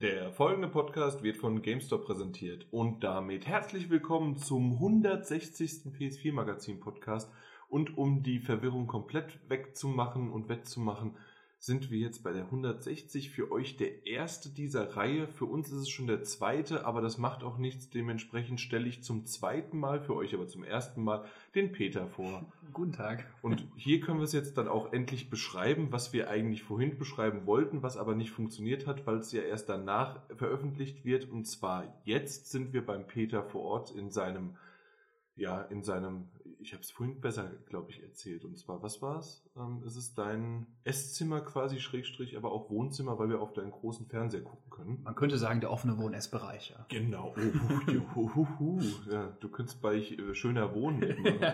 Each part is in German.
Der folgende Podcast wird von GameStop präsentiert und damit herzlich willkommen zum 160. PS4 Magazin Podcast. Und um die Verwirrung komplett wegzumachen und wettzumachen, sind wir jetzt bei der 160 für euch der erste dieser Reihe. Für uns ist es schon der zweite, aber das macht auch nichts. Dementsprechend stelle ich zum zweiten Mal, für euch aber zum ersten Mal, den Peter vor. Guten Tag. Und hier können wir es jetzt dann auch endlich beschreiben, was wir eigentlich vorhin beschreiben wollten, was aber nicht funktioniert hat, weil es ja erst danach veröffentlicht wird. Und zwar jetzt sind wir beim Peter vor Ort in seinem ja, in seinem, ich habe es vorhin besser, glaube ich, erzählt. Und zwar, was war es? Ähm, es ist dein Esszimmer quasi, Schrägstrich, aber auch Wohnzimmer, weil wir auf deinen großen Fernseher gucken können. Man könnte sagen, der offene Wohn-Essbereich. Ja. Genau. Oh, ja, du könntest bei äh, schöner Wohnen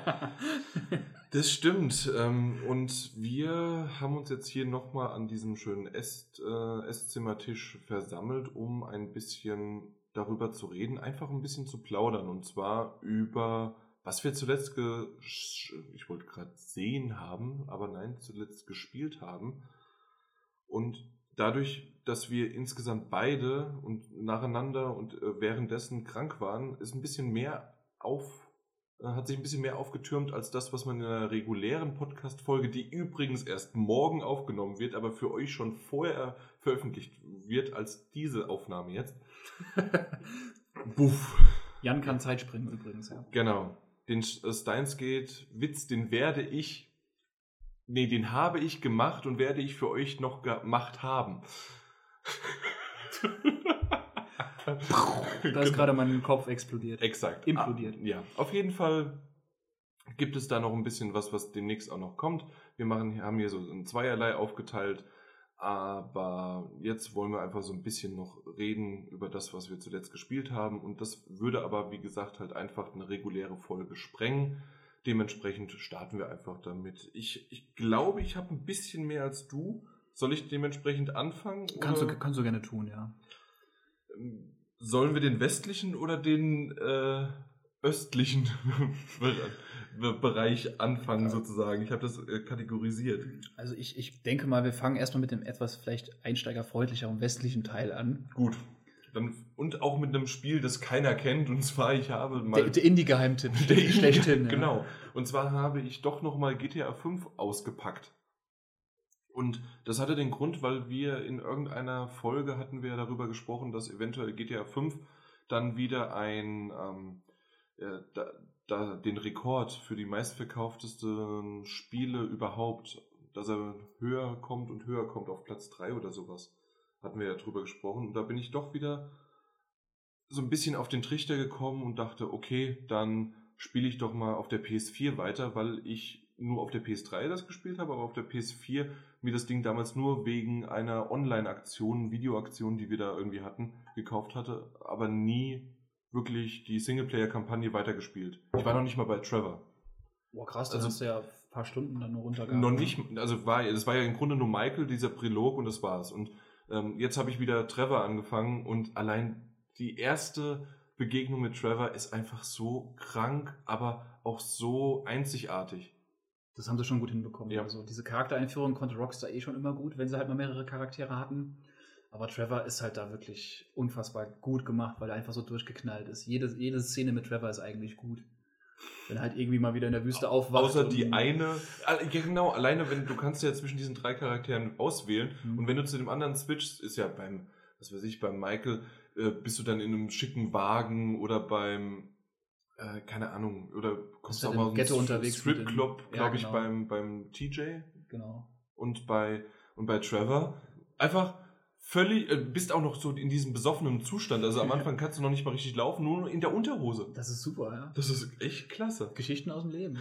das stimmt. Ähm, und wir haben uns jetzt hier nochmal an diesem schönen Ess, äh, Esszimmertisch versammelt, um ein bisschen darüber zu reden, einfach ein bisschen zu plaudern. Und zwar über, was wir zuletzt, ich wollte gerade sehen haben, aber nein, zuletzt gespielt haben. Und dadurch, dass wir insgesamt beide und nacheinander und äh, währenddessen krank waren, ist ein bisschen mehr auf äh, hat sich ein bisschen mehr aufgetürmt als das, was man in einer regulären Podcast-Folge, die übrigens erst morgen aufgenommen wird, aber für euch schon vorher veröffentlicht wird als diese Aufnahme jetzt. Buff. Jan kann Zeit springen übrigens, ja. Genau. Den äh, Steins geht Witz, den werde ich, nee, den habe ich gemacht und werde ich für euch noch gemacht haben. da ist gerade mein Kopf explodiert. Exakt. Implodiert. Ah, ja, auf jeden Fall gibt es da noch ein bisschen was, was demnächst auch noch kommt. Wir machen, haben hier so ein Zweierlei aufgeteilt. Aber jetzt wollen wir einfach so ein bisschen noch reden über das, was wir zuletzt gespielt haben. Und das würde aber, wie gesagt, halt einfach eine reguläre Folge sprengen. Dementsprechend starten wir einfach damit. Ich, ich glaube, ich habe ein bisschen mehr als du. Soll ich dementsprechend anfangen? Kannst, du, kannst du gerne tun, ja. Ähm, sollen wir den westlichen oder den äh, östlichen Bereich anfangen, sozusagen. Ich habe das äh, kategorisiert. Also ich, ich denke mal, wir fangen erstmal mit dem etwas vielleicht einsteigerfreundlicheren westlichen Teil an. Gut. Dann, und auch mit einem Spiel, das keiner kennt. Und zwar, ich habe mal. Der, der Indie-Geheimtipp. Der Indie schlechthin. Genau. Ja. Und zwar habe ich doch nochmal GTA 5 ausgepackt. Und das hatte den Grund, weil wir in irgendeiner Folge hatten wir darüber gesprochen, dass eventuell GTA 5 dann wieder ein ähm, äh, da, da den Rekord für die meistverkauftesten Spiele überhaupt, dass er höher kommt und höher kommt auf Platz 3 oder sowas. Hatten wir ja drüber gesprochen. Und da bin ich doch wieder so ein bisschen auf den Trichter gekommen und dachte, okay, dann spiele ich doch mal auf der PS4 weiter, weil ich nur auf der PS3 das gespielt habe, aber auf der PS4 mir das Ding damals nur wegen einer Online-Aktion, Videoaktion, die wir da irgendwie hatten, gekauft hatte, aber nie wirklich die Singleplayer-Kampagne weitergespielt. Ich war noch nicht mal bei Trevor. Boah, krass, also, hast du ja ein paar Stunden dann nur runtergegangen. Noch nicht, also war, das war ja im Grunde nur Michael, dieser Prilog und das war's. Und ähm, jetzt habe ich wieder Trevor angefangen und allein die erste Begegnung mit Trevor ist einfach so krank, aber auch so einzigartig. Das haben sie schon gut hinbekommen. Ja. Also diese Charaktereinführung konnte Rockstar eh schon immer gut, wenn sie halt mal mehrere Charaktere hatten. Aber Trevor ist halt da wirklich unfassbar gut gemacht, weil er einfach so durchgeknallt ist. Jede, jede Szene mit Trevor ist eigentlich gut. Wenn er halt irgendwie mal wieder in der Wüste aufwacht. Außer die eine, genau, alleine wenn du kannst ja zwischen diesen drei Charakteren auswählen mhm. und wenn du zu dem anderen switchst, ist ja beim, was weiß ich, beim Michael, äh, bist du dann in einem schicken Wagen oder beim, äh, keine Ahnung, oder kommst du auch mal Ghetto unterwegs Stripclub, glaube ja, genau. ich, beim, beim TJ. Genau. Und bei, und bei Trevor. Einfach, völlig, äh, bist auch noch so in diesem besoffenen Zustand. Also am Anfang kannst du noch nicht mal richtig laufen, nur in der Unterhose. Das ist super, ja. Das ist echt klasse. Geschichten aus dem Leben.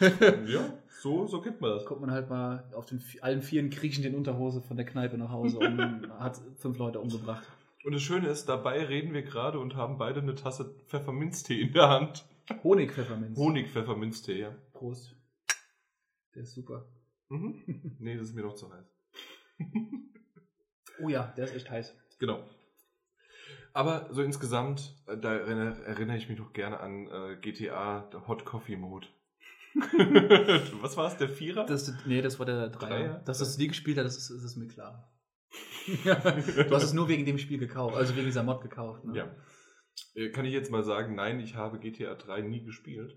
Ne? ja, so, so kennt man das. Kommt man halt mal auf den allen Vieren kriechend in Unterhose von der Kneipe nach Hause und hat fünf Leute umgebracht. Und das Schöne ist, dabei reden wir gerade und haben beide eine Tasse Pfefferminztee in der Hand. Honigpfefferminz. Honigpfefferminztee, ja. Prost. Der ist super. Mhm. Nee, das ist mir noch zu heiß. Oh ja, der ist echt heiß. Genau. Aber so insgesamt, äh, da erinnere ich mich doch gerne an äh, GTA der Hot Coffee Mode. Was war es, der Vierer? Das, nee, das war der Dreier. Dreier? Dass das nie gespielt hat, das ist, ist mir klar. du hast es nur wegen dem Spiel gekauft, also wegen dieser Mod gekauft. Ne? Ja. Äh, kann ich jetzt mal sagen, nein, ich habe GTA 3 nie gespielt.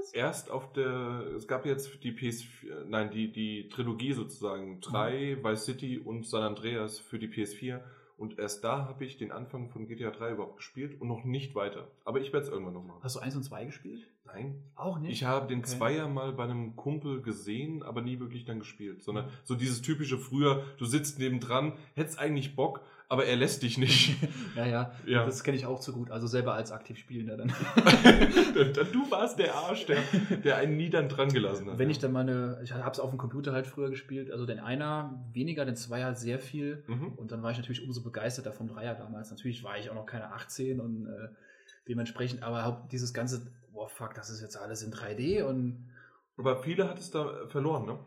Was? Erst auf der, es gab jetzt die PS4, nein, die, die Trilogie sozusagen, 3, mhm. Vice City und San Andreas für die PS4. Und erst da habe ich den Anfang von GTA 3 überhaupt gespielt und noch nicht weiter. Aber ich werde es irgendwann noch machen. Hast du 1 und 2 gespielt? Nein. Auch nicht? Ich habe den okay. Zweier mal bei einem Kumpel gesehen, aber nie wirklich dann gespielt. Sondern mhm. so dieses typische früher, du sitzt nebendran, hättest eigentlich Bock, aber er lässt dich nicht. ja, ja, ja. Das kenne ich auch zu gut. Also selber als aktiv Spielender dann. du warst der Arsch, der, der einen nie dann dran gelassen hat. Wenn ich dann meine, ich habe es auf dem Computer halt früher gespielt, also den Einer weniger, den Zweier sehr viel. Mhm. Und dann war ich natürlich umso begeisterter vom Dreier damals. Natürlich war ich auch noch keine 18 und äh, dementsprechend, aber dieses ganze, boah fuck, das ist jetzt alles in 3D und. Aber viele hat es da verloren, ne?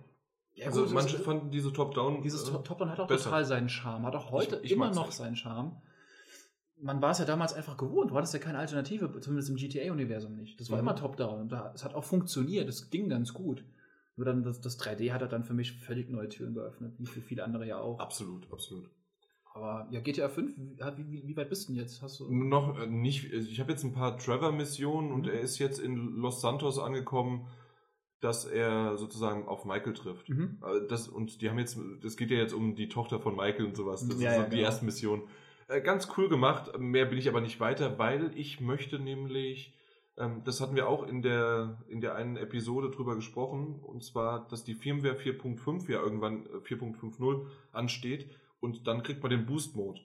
Ja, also gut, manche fanden diese Top-Down. Dieses äh, Top-Down hat auch besser. total seinen Charme, hat auch heute ich, ich immer noch seinen Charme. Man war es ja damals einfach gewohnt. Du hattest ja keine Alternative, zumindest im GTA-Universum nicht. Das war mhm. immer Top-Down und es hat auch funktioniert. Das ging ganz gut. Nur dann das, das 3D hat dann für mich völlig neue Türen geöffnet, wie für viele andere ja auch. Absolut, absolut. Aber ja, GTA 5, wie, wie, wie weit bist du denn jetzt? Hast du noch äh, nicht. Ich habe jetzt ein paar Trevor-Missionen mhm. und er ist jetzt in Los Santos angekommen dass er sozusagen auf Michael trifft. Mhm. Äh, das, und die haben jetzt, das geht ja jetzt um die Tochter von Michael und sowas. Das ja, ist ja, die genau. erste Mission. Äh, ganz cool gemacht, mehr bin ich aber nicht weiter, weil ich möchte nämlich, ähm, das hatten wir auch in der, in der einen Episode drüber gesprochen, und zwar, dass die Firmware 4.5 ja irgendwann 4.50 äh, ansteht und dann kriegt man den Boost-Mode.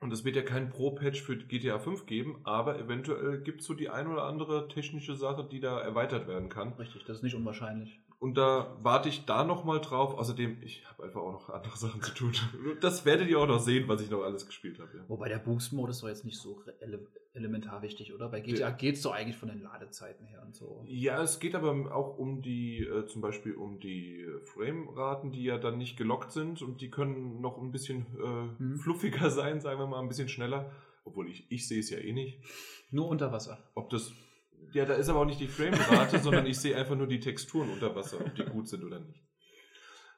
Und es wird ja keinen Pro-Patch für GTA 5 geben, aber eventuell gibt es so die ein oder andere technische Sache, die da erweitert werden kann. Richtig, das ist nicht unwahrscheinlich. Und da warte ich da nochmal drauf. Außerdem, ich habe einfach auch noch andere Sachen zu tun. Das werdet ihr auch noch sehen, was ich noch alles gespielt habe. Ja. Wobei der Boost-Modus ist doch jetzt nicht so ele elementar wichtig, oder? Bei GTA geht es doch eigentlich von den Ladezeiten her und so. Ja, es geht aber auch um die, äh, zum Beispiel um die Frame-Raten, die ja dann nicht gelockt sind und die können noch ein bisschen äh, hm. fluffiger sein, sagen wir mal, ein bisschen schneller. Obwohl ich, ich sehe es ja eh nicht. Nur unter Wasser. Ob das ja, da ist aber auch nicht die Framerate, sondern ich sehe einfach nur die Texturen unter Wasser, ob die gut sind oder nicht.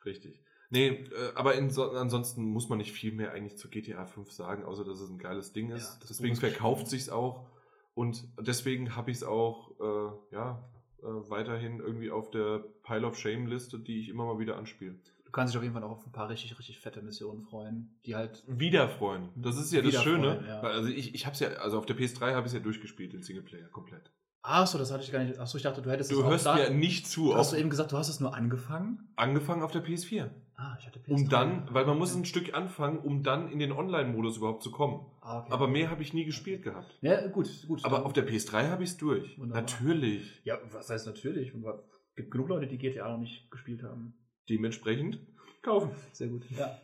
Richtig. Nee, äh, aber in, ansonsten muss man nicht viel mehr eigentlich zu GTA 5 sagen, außer dass es ein geiles Ding ist. Ja, deswegen verkauft sich's auch und deswegen habe ich es auch äh, ja, äh, weiterhin irgendwie auf der Pile of Shame Liste, die ich immer mal wieder anspiele. Du kannst dich auf jeden Fall auch auf ein paar richtig, richtig fette Missionen freuen, die halt. Wieder freuen. Das ist ja das Schöne. Ja. Also ich, ich habe es ja, also auf der PS3 habe ich es ja durchgespielt, den Singleplayer komplett. Achso, das hatte ich gar nicht. Achso, ich dachte, du hättest Du es hörst mir nicht zu. Hast du eben gesagt, du hast es nur angefangen? Angefangen auf der PS4. Ah, ich hatte PS3. Um dann, weil man muss ein Stück anfangen, um dann in den Online-Modus überhaupt zu kommen. Ah, okay. Aber mehr habe ich nie gespielt gehabt. Ja, gut, gut. Aber auf der PS3 habe ich es durch. Wunderbar. Natürlich. Ja, was heißt natürlich? Es gibt genug Leute, die GTA noch nicht gespielt haben. Dementsprechend kaufen. Sehr gut. Ja.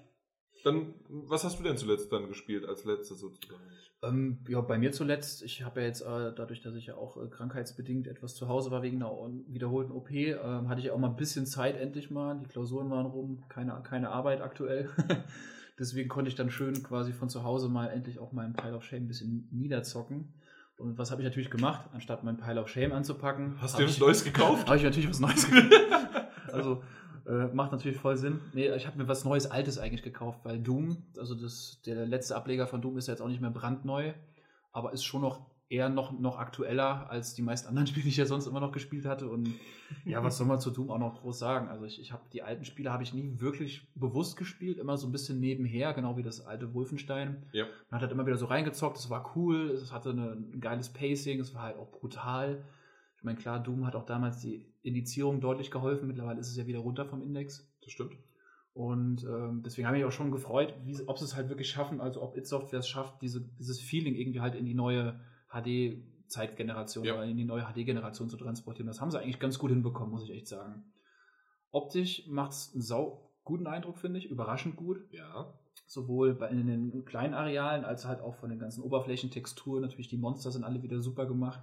Dann, was hast du denn zuletzt dann gespielt als letztes sozusagen? Ähm, ja, bei mir zuletzt, ich habe ja jetzt äh, dadurch, dass ich ja auch äh, krankheitsbedingt etwas zu Hause war wegen einer wiederholten OP, äh, hatte ich auch mal ein bisschen Zeit endlich mal. Die Klausuren waren rum, keine, keine Arbeit aktuell. Deswegen konnte ich dann schön quasi von zu Hause mal endlich auch meinen Pile of Shame ein bisschen niederzocken. Und was habe ich natürlich gemacht, anstatt meinen Pile of Shame anzupacken? Hast du was Neues gekauft? habe ich natürlich was Neues gekauft. also äh, macht natürlich voll Sinn. Nee, ich habe mir was Neues, Altes eigentlich gekauft, weil Doom, also das, der letzte Ableger von Doom ist ja jetzt auch nicht mehr brandneu, aber ist schon noch eher noch, noch aktueller als die meisten anderen Spiele, die ich ja sonst immer noch gespielt hatte. Und ja, was soll man zu Doom auch noch groß sagen? Also ich, ich habe die alten Spiele habe ich nie wirklich bewusst gespielt, immer so ein bisschen nebenher, genau wie das alte Wolfenstein. Ja. Man hat halt immer wieder so reingezockt, es war cool, es hatte eine, ein geiles Pacing, es war halt auch brutal. Ich meine, klar, Doom hat auch damals die Indizierung deutlich geholfen. Mittlerweile ist es ja wieder runter vom Index. Das stimmt. Und ähm, deswegen habe ich auch schon gefreut, wie, ob sie es halt wirklich schaffen, also ob It Software es schafft, diese, dieses Feeling irgendwie halt in die neue HD-Zeitgeneration ja. oder in die neue HD-Generation zu transportieren. Das haben sie eigentlich ganz gut hinbekommen, muss ich echt sagen. Optisch macht es einen sau guten Eindruck, finde ich, überraschend gut. Ja. Sowohl bei, in den kleinen Arealen als halt auch von den ganzen Oberflächentexturen. Natürlich, die Monster sind alle wieder super gemacht.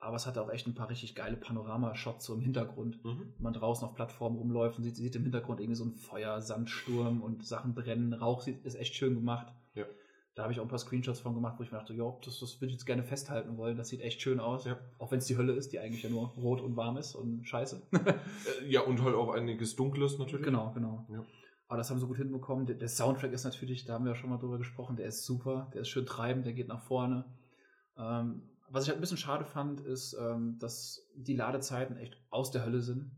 Aber es hat auch echt ein paar richtig geile Panoramashots so im Hintergrund. Mhm. Wenn man draußen auf Plattformen rumläuft und sieht, sieht im Hintergrund irgendwie so ein Feuer, Sandsturm und Sachen brennen. Rauch ist echt schön gemacht. Ja. Da habe ich auch ein paar Screenshots von gemacht, wo ich mir dachte, ja, das, das würde ich jetzt gerne festhalten wollen. Das sieht echt schön aus. Ja. Auch wenn es die Hölle ist, die eigentlich ja nur rot und warm ist und scheiße. Äh, ja, und halt auch einiges Dunkles natürlich. Genau, genau. Ja. Aber das haben sie gut hinbekommen. Der, der, Soundtrack ist natürlich, da haben wir ja schon mal drüber gesprochen, der ist super, der ist schön treibend, der geht nach vorne. Ähm, was ich halt ein bisschen schade fand, ist, ähm, dass die Ladezeiten echt aus der Hölle sind.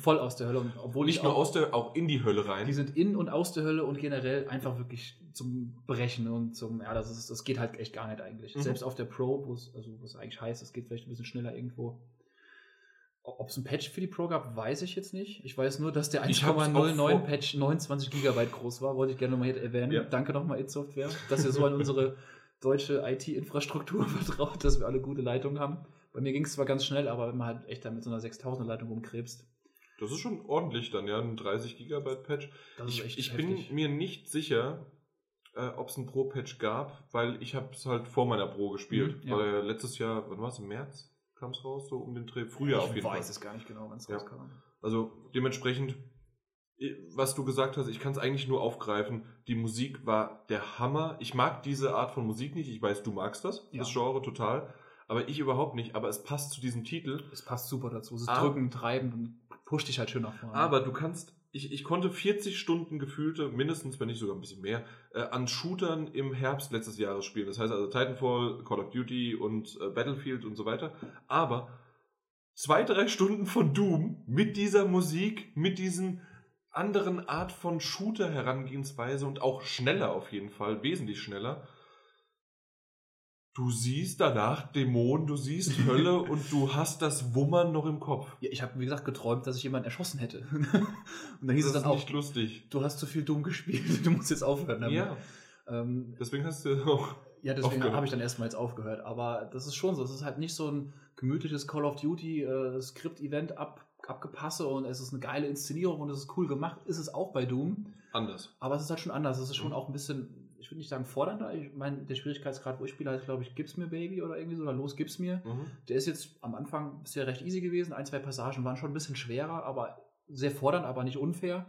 Voll aus der Hölle. Und obwohl Nicht nur auch, aus der, auch in die Hölle rein. Die sind in und aus der Hölle und generell einfach wirklich zum Brechen und zum, ja, das, ist, das geht halt echt gar nicht eigentlich. Mhm. Selbst auf der Pro, wo es, also was eigentlich heißt, es geht vielleicht ein bisschen schneller irgendwo. Ob es ein Patch für die Pro gab, weiß ich jetzt nicht. Ich weiß nur, dass der 1,09 Patch 29 GB groß war. Wollte ich gerne nochmal erwähnen. Ja. Danke nochmal, It Software, dass ihr so an unsere deutsche IT-Infrastruktur vertraut, dass wir alle gute Leitungen haben. Bei mir ging es zwar ganz schnell, aber wenn man halt echt da mit so einer 6000er Leitung rumkrebst. Das ist schon ordentlich dann, ja, ein 30 GB Patch. Ich, ich bin mir nicht sicher, äh, ob es ein Pro-Patch gab, weil ich habe es halt vor meiner Pro gespielt. Mhm, ja. Weil letztes Jahr, wann war es, im März kam es raus, so um den Dreh, früher ich auf jeden Fall. Ich weiß es gar nicht genau, wann es ja. rauskam. Also dementsprechend was du gesagt hast, ich kann es eigentlich nur aufgreifen. Die Musik war der Hammer. Ich mag diese Art von Musik nicht. Ich weiß, du magst das, ja. das Genre total. Aber ich überhaupt nicht. Aber es passt zu diesem Titel. Es passt super dazu. Es ist aber, drücken, treiben und pusht dich halt schön nach vorne. Aber du kannst, ich, ich konnte 40 Stunden gefühlte, mindestens, wenn nicht sogar ein bisschen mehr, äh, an Shootern im Herbst letztes Jahres spielen. Das heißt also Titanfall, Call of Duty und äh, Battlefield und so weiter. Aber zwei, drei Stunden von Doom mit dieser Musik, mit diesen anderen Art von Shooter-Herangehensweise und auch schneller auf jeden Fall, wesentlich schneller. Du siehst danach Dämonen, du siehst Hölle und du hast das Wummern noch im Kopf. Ja, ich habe, wie gesagt, geträumt, dass ich jemanden erschossen hätte. und dann hieß das es dann auch, nicht lustig. Du hast zu viel dumm gespielt, du musst jetzt aufhören damit. Ja. Ähm, deswegen hast du auch. Ja, deswegen habe ich dann erstmal jetzt aufgehört. Aber das ist schon so. Es ist halt nicht so ein gemütliches Call of Duty äh, ab abgepasse und es ist eine geile Inszenierung und es ist cool gemacht, ist es auch bei Doom. Anders. Aber es ist halt schon anders. Es ist schon mhm. auch ein bisschen, ich würde nicht sagen fordernder. Ich meine, der Schwierigkeitsgrad, wo ich spiele, heißt, glaube ich, Gib's mir Baby oder irgendwie so, oder los, gib's mir. Mhm. Der ist jetzt am Anfang bisher recht easy gewesen. Ein, zwei Passagen waren schon ein bisschen schwerer, aber sehr fordernd, aber nicht unfair.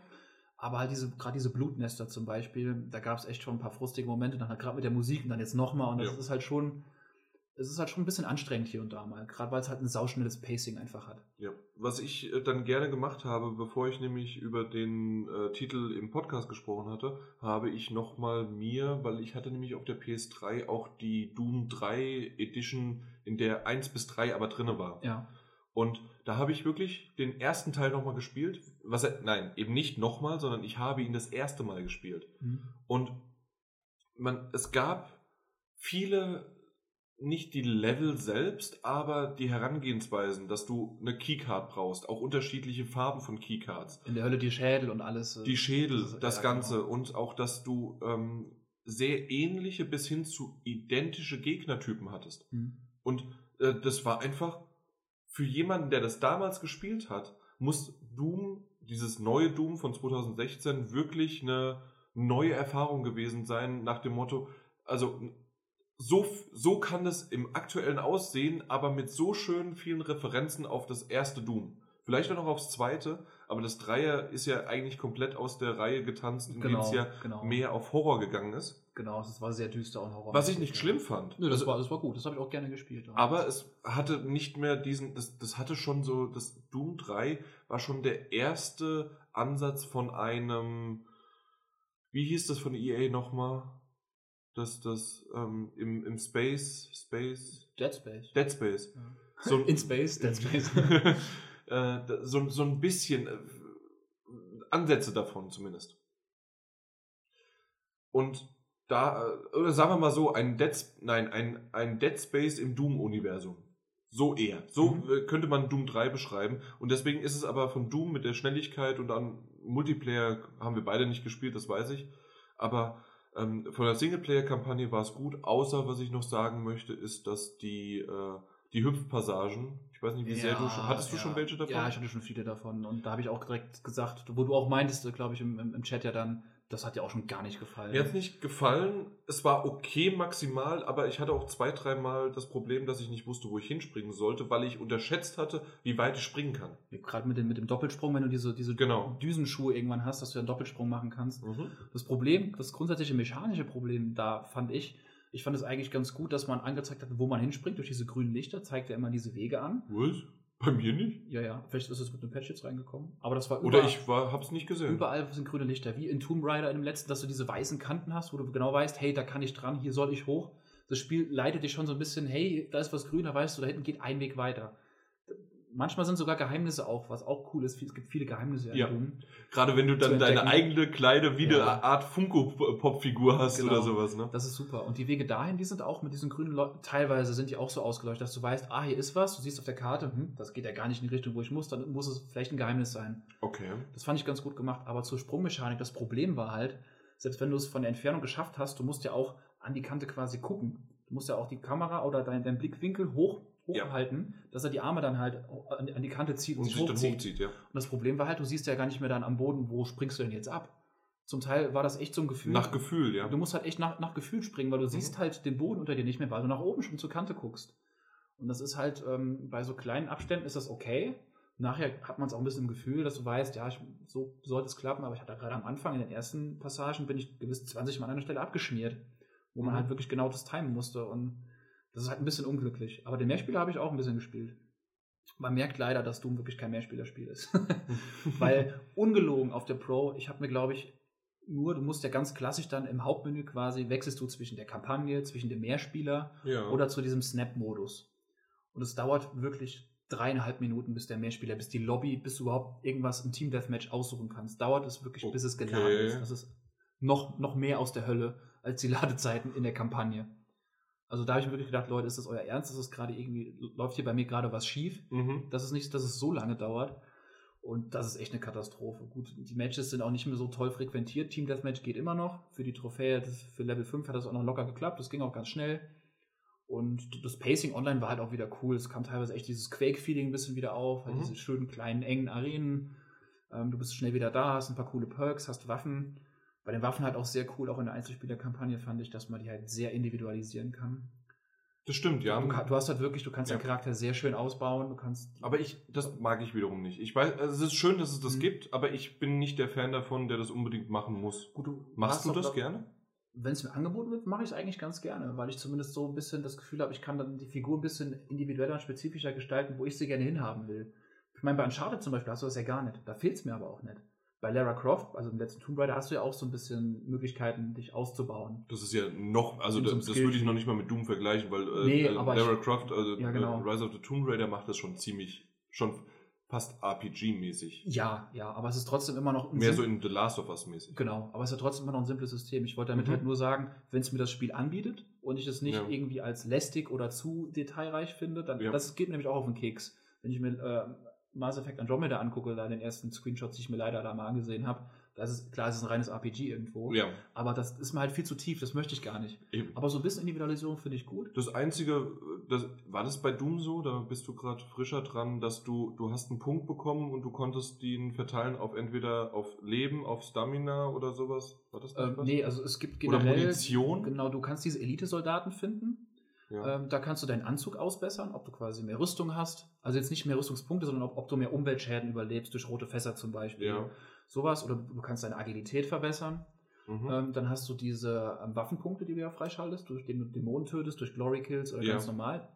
Aber halt diese, gerade diese Blutnester zum Beispiel, da gab es echt schon ein paar frustige Momente, gerade mit der Musik und dann jetzt nochmal. Und das ja. ist halt schon es ist halt schon ein bisschen anstrengend hier und da mal, gerade weil es halt ein sauschnelles Pacing einfach hat. Ja, was ich äh, dann gerne gemacht habe, bevor ich nämlich über den äh, Titel im Podcast gesprochen hatte, habe ich nochmal mir, weil ich hatte nämlich auf der PS3 auch die Doom 3 Edition, in der 1 bis 3 aber drinne war. Ja. Und da habe ich wirklich den ersten Teil nochmal gespielt. Was, nein, eben nicht nochmal, sondern ich habe ihn das erste Mal gespielt. Mhm. Und man, es gab viele nicht die Level selbst, aber die Herangehensweisen, dass du eine Keycard brauchst, auch unterschiedliche Farben von Keycards. In der Hölle die Schädel und alles. Äh, die Schädel, das, das Ganze genau. und auch, dass du ähm, sehr ähnliche bis hin zu identische Gegnertypen hattest. Mhm. Und äh, das war einfach für jemanden, der das damals gespielt hat, muss Doom, dieses neue Doom von 2016, wirklich eine neue Erfahrung gewesen sein, nach dem Motto, also so, so kann es im aktuellen aussehen, aber mit so schön vielen Referenzen auf das erste Doom. Vielleicht auch noch aufs zweite, aber das Dreier ist ja eigentlich komplett aus der Reihe getanzt, indem genau, es ja genau. mehr auf Horror gegangen ist. Genau, es war sehr düster und Horror. Was ich nicht schlimm fand. Nö, das, also, war, das war gut, das habe ich auch gerne gespielt. Aber es hatte nicht mehr diesen, das, das hatte schon so, das Doom 3 war schon der erste Ansatz von einem, wie hieß das von EA nochmal? Dass das ähm, im, im Space, Space. Dead Space. Dead Space. Ja. So, In Space, Dead Space. äh, so, so ein bisschen äh, Ansätze davon zumindest. Und da, äh, oder sagen wir mal so, ein Dead, nein, ein, ein Dead Space im Doom-Universum. So eher. So mhm. Könnte man Doom 3 beschreiben. Und deswegen ist es aber von Doom mit der Schnelligkeit und an Multiplayer haben wir beide nicht gespielt, das weiß ich. Aber ähm, von der Singleplayer-Kampagne war es gut, außer was ich noch sagen möchte, ist, dass die, äh, die Hüpfpassagen, ich weiß nicht, wie ja, sehr du schon, hattest ja. du schon welche davon? Ja, ich hatte schon viele davon und da habe ich auch direkt gesagt, wo du auch meintest, glaube ich, im, im Chat ja dann, das hat dir auch schon gar nicht gefallen. Mir hat es nicht gefallen. Es war okay maximal, aber ich hatte auch zwei, dreimal das Problem, dass ich nicht wusste, wo ich hinspringen sollte, weil ich unterschätzt hatte, wie weit ich springen kann. Gerade mit dem, mit dem Doppelsprung, wenn du diese, diese genau. Düsenschuhe irgendwann hast, dass du einen Doppelsprung machen kannst. Mhm. Das Problem, das grundsätzliche mechanische Problem, da fand ich, ich fand es eigentlich ganz gut, dass man angezeigt hat, wo man hinspringt. Durch diese grünen Lichter zeigt er immer diese Wege an. Was? Bei mir nicht. Ja, ja. Vielleicht ist es mit einem Patch jetzt reingekommen. Aber das war überall, Oder ich war, hab's nicht gesehen. Überall sind grüne Lichter. Wie in Tomb Raider in dem letzten, dass du diese weißen Kanten hast, wo du genau weißt, hey, da kann ich dran, hier soll ich hoch. Das Spiel leitet dich schon so ein bisschen, hey, da ist was grün, da weißt du, da hinten geht ein Weg weiter manchmal sind sogar Geheimnisse auch, was auch cool ist. Es gibt viele Geheimnisse ja. Gerade wenn du dann deine eigene kleine, wie ja. eine Art Funko-Pop-Figur hast genau. oder sowas. Ne? Das ist super. Und die Wege dahin, die sind auch mit diesen grünen Leuten, teilweise sind die auch so ausgeleuchtet, dass du weißt, ah, hier ist was, du siehst auf der Karte, hm, das geht ja gar nicht in die Richtung, wo ich muss, dann muss es vielleicht ein Geheimnis sein. Okay. Das fand ich ganz gut gemacht. Aber zur Sprungmechanik, das Problem war halt, selbst wenn du es von der Entfernung geschafft hast, du musst ja auch an die Kante quasi gucken. Du musst ja auch die Kamera oder deinen dein Blickwinkel hoch hochhalten, ja. dass er die Arme dann halt an, die Kante zieht und, und sich hochzieht. hochzieht ja. Und das Problem war halt, du siehst ja gar nicht mehr dann am Boden, wo springst du denn jetzt ab. Zum Teil war das echt so ein Gefühl. Nach Gefühl, ja. Du musst halt echt nach, nach Gefühl springen, weil du mhm. siehst halt den Boden unter dir nicht mehr, weil du nach oben schon zur Kante guckst. Und das ist halt, ähm, bei so kleinen Abständen ist das okay. Nachher hat man es auch ein bisschen im Gefühl, dass du weißt, ja, ich, so sollte es klappen, aber ich hatte gerade am Anfang, in den ersten Passagen, bin ich gewiss 20 Mal an einer Stelle abgeschmiert, wo man mhm. halt wirklich genau das timen musste. Und das ist halt ein bisschen unglücklich. Aber den Mehrspieler habe ich auch ein bisschen gespielt. Man merkt leider, dass Doom wirklich kein Mehrspielerspiel ist. Weil ungelogen auf der Pro, ich habe mir, glaube ich, nur, du musst ja ganz klassisch dann im Hauptmenü quasi, wechselst du zwischen der Kampagne, zwischen dem Mehrspieler ja. oder zu diesem Snap-Modus. Und es dauert wirklich dreieinhalb Minuten, bis der Mehrspieler, bis die Lobby, bis du überhaupt irgendwas im Team Deathmatch aussuchen kannst. Dauert es wirklich, okay. bis es geladen ist. Das ist noch, noch mehr aus der Hölle als die Ladezeiten in der Kampagne. Also da habe ich mir wirklich gedacht, Leute, ist das euer Ernst? Ist das gerade irgendwie, läuft hier bei mir gerade was schief? Mhm. Das ist nicht, dass es so lange dauert. Und das ist echt eine Katastrophe. Gut, die Matches sind auch nicht mehr so toll frequentiert. Team Deathmatch geht immer noch. Für die Trophäe, für Level 5 hat das auch noch locker geklappt. Das ging auch ganz schnell. Und das Pacing online war halt auch wieder cool. Es kam teilweise echt dieses Quake-Feeling ein bisschen wieder auf. Halt mhm. diese schönen kleinen, engen Arenen. Ähm, du bist schnell wieder da, hast ein paar coole Perks, hast Waffen bei den Waffen halt auch sehr cool, auch in der Einzelspielerkampagne fand ich, dass man die halt sehr individualisieren kann. Das stimmt, ja. Du, du hast halt wirklich, du kannst ja. deinen Charakter sehr schön ausbauen, du kannst. Aber ich, das mag ich wiederum nicht. Ich weiß, also es ist schön, dass es das mhm. gibt, aber ich bin nicht der Fan davon, der das unbedingt machen muss. Gut, du Machst du das doch, gerne? Wenn es mir angeboten wird, mache ich es eigentlich ganz gerne, weil ich zumindest so ein bisschen das Gefühl habe, ich kann dann die Figur ein bisschen individueller und spezifischer gestalten, wo ich sie gerne hinhaben will. Ich meine, bei Uncharted zum Beispiel hast du das ja gar nicht. Da fehlt es mir aber auch nicht bei Lara Croft, also im letzten Tomb Raider, hast du ja auch so ein bisschen Möglichkeiten, dich auszubauen. Das ist ja noch, also das, das würde ich noch nicht mal mit Doom vergleichen, weil äh, nee, äh, Lara Croft, also ja, genau. äh, Rise of the Tomb Raider macht das schon ziemlich, schon fast RPG-mäßig. Ja, ja, aber es ist trotzdem immer noch mehr so in The Last of Us mäßig. Genau, aber es ist ja trotzdem immer noch ein simples System. Ich wollte damit mhm. halt nur sagen, wenn es mir das Spiel anbietet und ich es nicht ja. irgendwie als lästig oder zu detailreich finde, dann ja. das geht nämlich auch auf den Keks. Wenn ich mir äh, Mass Effect Andromeda angucke, da den ersten Screenshots, die ich mir leider da mal angesehen habe, das ist klar, es ist ein reines RPG irgendwo. Ja. Aber das ist mir halt viel zu tief, das möchte ich gar nicht. Eben. Aber so ein bisschen Individualisierung finde ich gut. Das Einzige, das, war das bei Doom so? Da bist du gerade frischer dran, dass du, du hast einen Punkt bekommen und du konntest ihn verteilen auf entweder auf Leben, auf Stamina oder sowas. War das ähm, Nee, also es gibt generell. Oder Munition? Genau, du kannst diese Elite-Soldaten finden ja. Ähm, da kannst du deinen Anzug ausbessern, ob du quasi mehr Rüstung hast. Also jetzt nicht mehr Rüstungspunkte, sondern ob, ob du mehr Umweltschäden überlebst, durch rote Fässer zum Beispiel. Ja. Sowas. Oder du kannst deine Agilität verbessern. Mhm. Ähm, dann hast du diese ähm, Waffenpunkte, die du ja freischaltest, durch den du Dämonen tötest, durch Glory Kills oder ja. ganz normal,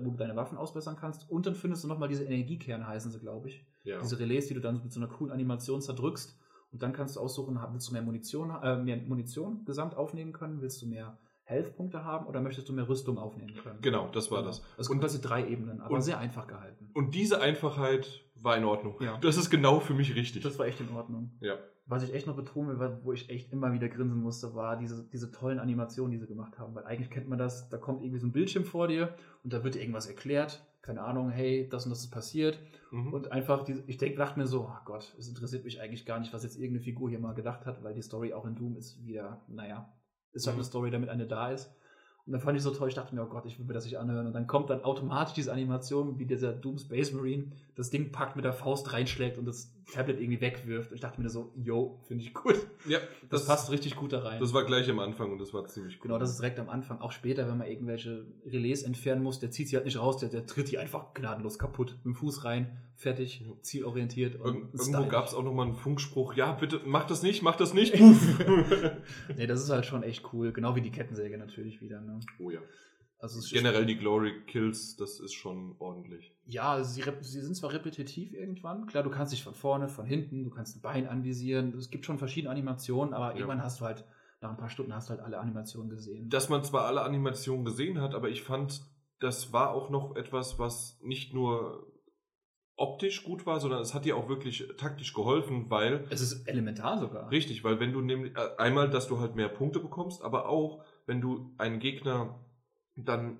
wo du deine Waffen ausbessern kannst. Und dann findest du nochmal diese Energiekerne, heißen sie, glaube ich. Ja. Diese Relais, die du dann mit so einer coolen Animation zerdrückst. Und dann kannst du aussuchen, willst du mehr Munition, äh, mehr Munition gesamt aufnehmen können? Willst du mehr Health-Punkte haben oder möchtest du mehr Rüstung aufnehmen können? Genau, das war genau. das. Es sind quasi drei Ebenen, aber sehr einfach gehalten. Und diese Einfachheit war in Ordnung. Ja. Das ist genau für mich richtig. Das war echt in Ordnung. Ja. Was ich echt noch betonen will, wo ich echt immer wieder grinsen musste, war diese, diese tollen Animationen, die sie gemacht haben. Weil eigentlich kennt man das, da kommt irgendwie so ein Bildschirm vor dir und da wird dir irgendwas erklärt. Keine Ahnung, hey, das und das ist passiert. Mhm. Und einfach, diese, ich denk, dachte mir so, oh Gott, es interessiert mich eigentlich gar nicht, was jetzt irgendeine Figur hier mal gedacht hat, weil die Story auch in Doom ist wieder, naja, ist halt mhm. eine Story, damit eine da ist. Und dann fand ich so toll, ich dachte mir, oh Gott, ich will mir das nicht anhören. Und dann kommt dann automatisch diese Animation, wie dieser Doom Space Marine das Ding packt, mit der Faust reinschlägt und das Tablet irgendwie wegwirft. Und ich dachte mir so, yo, finde ich gut. Ja, das, das, passt richtig gut da rein. Das war gleich am Anfang und das war ziemlich gut. Genau, das ist direkt am Anfang. Auch später, wenn man irgendwelche Relais entfernen muss, der zieht sie halt nicht raus, der, der tritt die einfach gnadenlos kaputt. Mit dem Fuß rein, fertig, zielorientiert. Ir irgendwo gab es auch nochmal einen Funkspruch, ja, bitte, mach das nicht, mach das nicht. nee, das ist halt schon echt cool. Genau wie die Kettensäge natürlich wieder. Ne? Oh ja. Also Generell die Glory Kills, das ist schon ordentlich. Ja, also sie, sie, sind zwar repetitiv irgendwann. Klar, du kannst dich von vorne, von hinten, du kannst ein Bein anvisieren. Es gibt schon verschiedene Animationen, aber ja. irgendwann hast du halt, nach ein paar Stunden hast du halt alle Animationen gesehen. Dass man zwar alle Animationen gesehen hat, aber ich fand, das war auch noch etwas, was nicht nur optisch gut war, sondern es hat dir auch wirklich taktisch geholfen, weil. Es ist elementar sogar. Richtig, weil wenn du nämlich äh, einmal, dass du halt mehr Punkte bekommst, aber auch, wenn du einen Gegner dann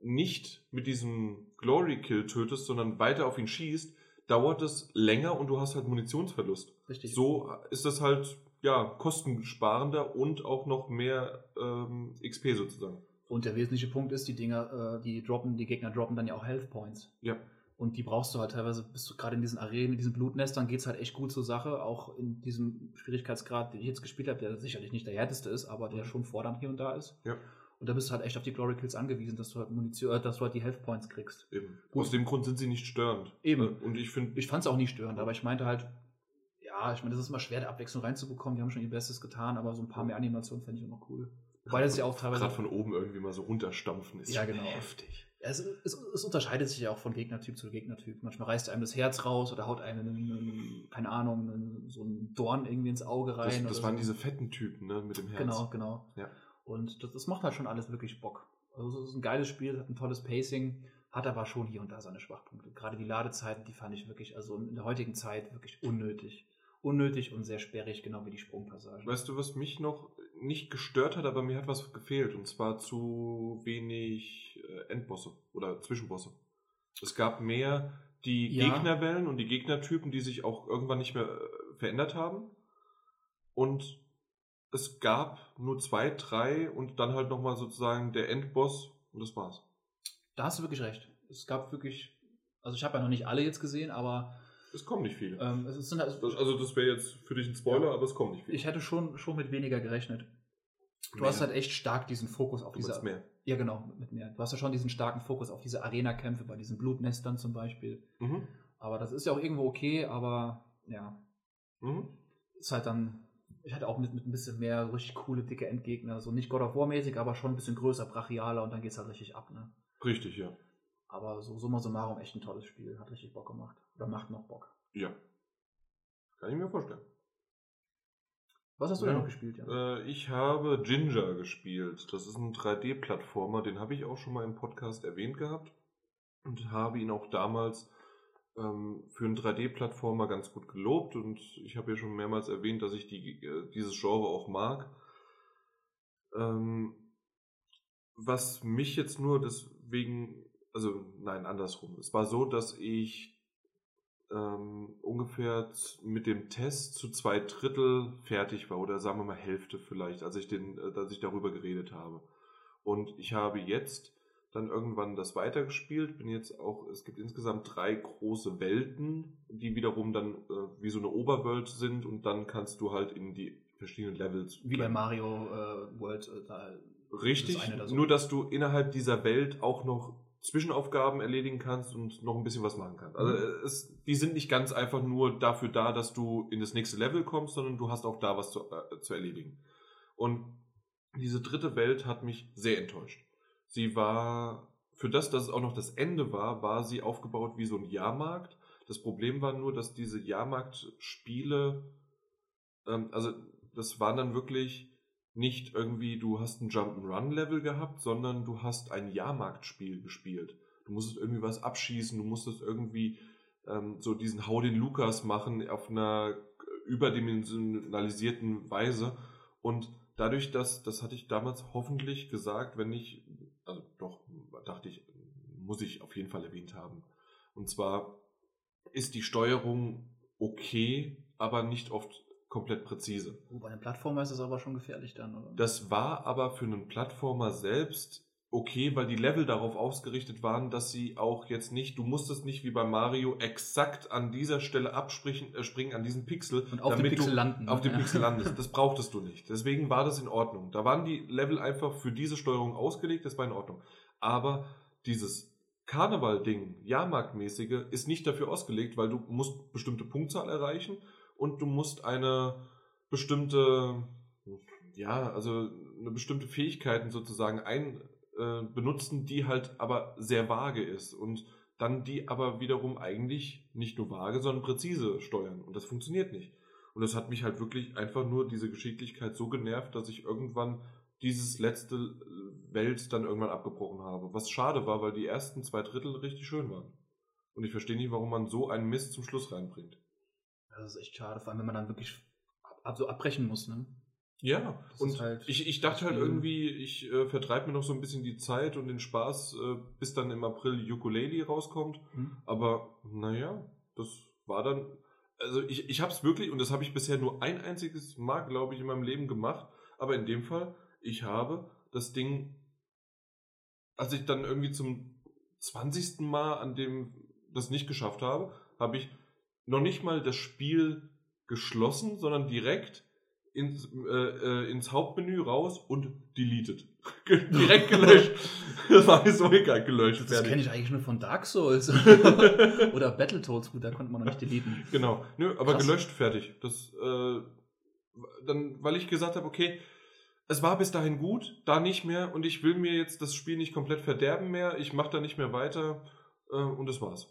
nicht mit diesem Glory Kill tötest, sondern weiter auf ihn schießt, dauert es länger und du hast halt Munitionsverlust. Richtig. So ist das halt ja kostensparender und auch noch mehr ähm, XP sozusagen. Und der wesentliche Punkt ist, die Dinger, äh, die droppen, die Gegner droppen dann ja auch Health Points. Ja. Und die brauchst du halt teilweise, bist du gerade in diesen Arenen, in diesen Blutnestern, geht es halt echt gut zur Sache. Auch in diesem Schwierigkeitsgrad, den ich jetzt gespielt habe, der sicherlich nicht der härteste ist, aber der mhm. schon fordernd hier und da ist. Ja. Und da bist du halt echt auf die Glory Kills angewiesen, dass du halt Munition, äh, dass du halt die Health Points kriegst. Eben. Gut. Aus dem Grund sind sie nicht störend. Eben. Und ich finde. Ich fand es auch nicht störend, aber ich meinte halt, ja, ich meine, das ist immer schwer, die Abwechslung reinzubekommen. Die haben schon ihr Bestes getan, aber so ein paar mehr Animationen fände ich immer cool. Wobei das ja auch teilweise. Gerade von oben irgendwie mal so runterstampfen ist ja, genau. heftig. Es, es, es, unterscheidet sich ja auch von Gegnertyp zu Gegnertyp. Manchmal reißt einem das Herz raus oder haut einem, einen, keine Ahnung, einen, so einen Dorn irgendwie ins Auge rein. Das, das waren so. diese fetten Typen, ne, mit dem Herz. Genau, genau. Ja. Und das, das macht halt schon alles wirklich Bock. Also es ist ein geiles Spiel, hat ein tolles Pacing, hat aber schon hier und da seine Schwachpunkte. Gerade die Ladezeiten, die fand ich wirklich, also in der heutigen Zeit wirklich unnötig. Unnötig und sehr sperrig, genau wie die Sprungpassage. Weißt du, was mich noch nicht gestört hat, aber mir hat was gefehlt. Und zwar zu wenig Endbosse oder Zwischenbosse. Es gab mehr die ja. Gegnerwellen und die Gegnertypen, die sich auch irgendwann nicht mehr äh, verändert haben. Und es gab nur zwei, drei und dann halt nochmal sozusagen der Endboss und das war's. Da hast du wirklich recht. Es gab wirklich, also ich habe ja noch nicht alle jetzt gesehen, aber. Es kommen nicht viele. Ähm, es sind, also, also das wäre jetzt für dich ein Spoiler, ja. aber es kommen nicht viele. Ich hätte schon, schon mit weniger gerechnet. Du mehr. hast halt echt stark diesen Fokus auf du diese. Mehr. Ja, genau, mit mehr. Du hast ja schon diesen starken Fokus auf diese Arena-Kämpfe, bei diesen Blutnestern zum Beispiel. Mhm. Aber das ist ja auch irgendwo okay, aber ja. Mhm. Ist halt dann ich hatte auch mit, mit ein bisschen mehr richtig coole, dicke Endgegner. So nicht God of War mäßig, aber schon ein bisschen größer, brachialer und dann geht es halt richtig ab, ne? Richtig, ja. Aber so summa summarum echt ein tolles Spiel. Hat richtig Bock gemacht. Oder macht noch Bock. Ja. Kann ich mir vorstellen. Was hast du ja, denn noch gespielt, Jan? Äh, ich habe Ginger gespielt. Das ist ein 3D-Plattformer. Den habe ich auch schon mal im Podcast erwähnt gehabt. Und habe ihn auch damals ähm, für einen 3D-Plattformer ganz gut gelobt und ich habe ja schon mehrmals erwähnt, dass ich die, äh, dieses Genre auch mag. Ähm, was mich jetzt nur deswegen, also nein, andersrum. Es war so, dass ich ähm, ungefähr mit dem Test zu zwei Drittel fertig war oder sagen wir mal Hälfte vielleicht, als ich den, äh, als ich darüber geredet habe. Und ich habe jetzt dann irgendwann das weitergespielt. Bin jetzt auch, es gibt insgesamt drei große Welten, die wiederum dann äh, wie so eine Oberwelt sind und dann kannst du halt in die verschiedenen Levels. Wie bei Mario äh, World. Äh, da Richtig, das so. nur dass du innerhalb dieser Welt auch noch Zwischenaufgaben erledigen kannst und noch ein bisschen was machen kannst. Also mhm. es, die sind nicht ganz einfach nur dafür da, dass du in das nächste Level kommst, sondern du hast auch da was zu, äh, zu erledigen. Und diese dritte Welt hat mich sehr enttäuscht. Sie war, für das, dass es auch noch das Ende war, war sie aufgebaut wie so ein Jahrmarkt. Das Problem war nur, dass diese Jahrmarktspiele, ähm, also das waren dann wirklich nicht irgendwie, du hast ein Jump'n'Run-Level gehabt, sondern du hast ein Jahrmarktspiel gespielt. Du musstest irgendwie was abschießen, du musstest irgendwie ähm, so diesen Hau den Lukas machen auf einer überdimensionalisierten Weise. Und dadurch, dass, das hatte ich damals hoffentlich gesagt, wenn ich also doch, dachte ich, muss ich auf jeden Fall erwähnt haben. Und zwar ist die Steuerung okay, aber nicht oft komplett präzise. Oh, bei einem Plattformer ist es aber schon gefährlich dann, oder? Das war aber für einen Plattformer selbst okay, weil die Level darauf ausgerichtet waren, dass sie auch jetzt nicht, du musstest nicht wie bei Mario exakt an dieser Stelle abspringen, äh, springen, an diesen Pixel, und auf damit dem Pixel du landen. auf dem ja. Pixel landest. Das brauchtest du nicht. Deswegen war das in Ordnung. Da waren die Level einfach für diese Steuerung ausgelegt, das war in Ordnung. Aber dieses Karneval-Ding, Jahrmarktmäßige, ist nicht dafür ausgelegt, weil du musst bestimmte Punktzahl erreichen und du musst eine bestimmte, ja, also eine bestimmte Fähigkeiten sozusagen ein, äh, benutzen, die halt aber sehr vage ist und dann die aber wiederum eigentlich nicht nur vage, sondern präzise steuern. Und das funktioniert nicht. Und das hat mich halt wirklich einfach nur diese Geschicklichkeit so genervt, dass ich irgendwann dieses letzte Welt dann irgendwann abgebrochen habe. Was schade war, weil die ersten zwei Drittel richtig schön waren. Und ich verstehe nicht, warum man so einen Mist zum Schluss reinbringt. Das ist echt schade, vor allem wenn man dann wirklich ab, so abbrechen muss, ne? Ja, das und halt ich, ich dachte halt irgendwie, ich äh, vertreibe mir noch so ein bisschen die Zeit und den Spaß, äh, bis dann im April Ukulele rauskommt. Mhm. Aber naja, das war dann. Also ich, ich habe es wirklich, und das habe ich bisher nur ein einziges Mal, glaube ich, in meinem Leben gemacht. Aber in dem Fall, ich habe das Ding, als ich dann irgendwie zum 20. Mal an dem das nicht geschafft habe, habe ich noch nicht mal das Spiel geschlossen, sondern direkt ins, äh, äh, ins Hauptmenü raus und deleted. Direkt gelöscht. das war so egal, gelöscht. Das kenne ich eigentlich nur von Dark Souls. Oder Battletoads, gut, da konnte man noch nicht deleten. Genau, Nö, aber Krass. gelöscht, fertig. Das, äh, dann, weil ich gesagt habe, okay, es war bis dahin gut, da nicht mehr und ich will mir jetzt das Spiel nicht komplett verderben mehr, ich mache da nicht mehr weiter äh, und das war's.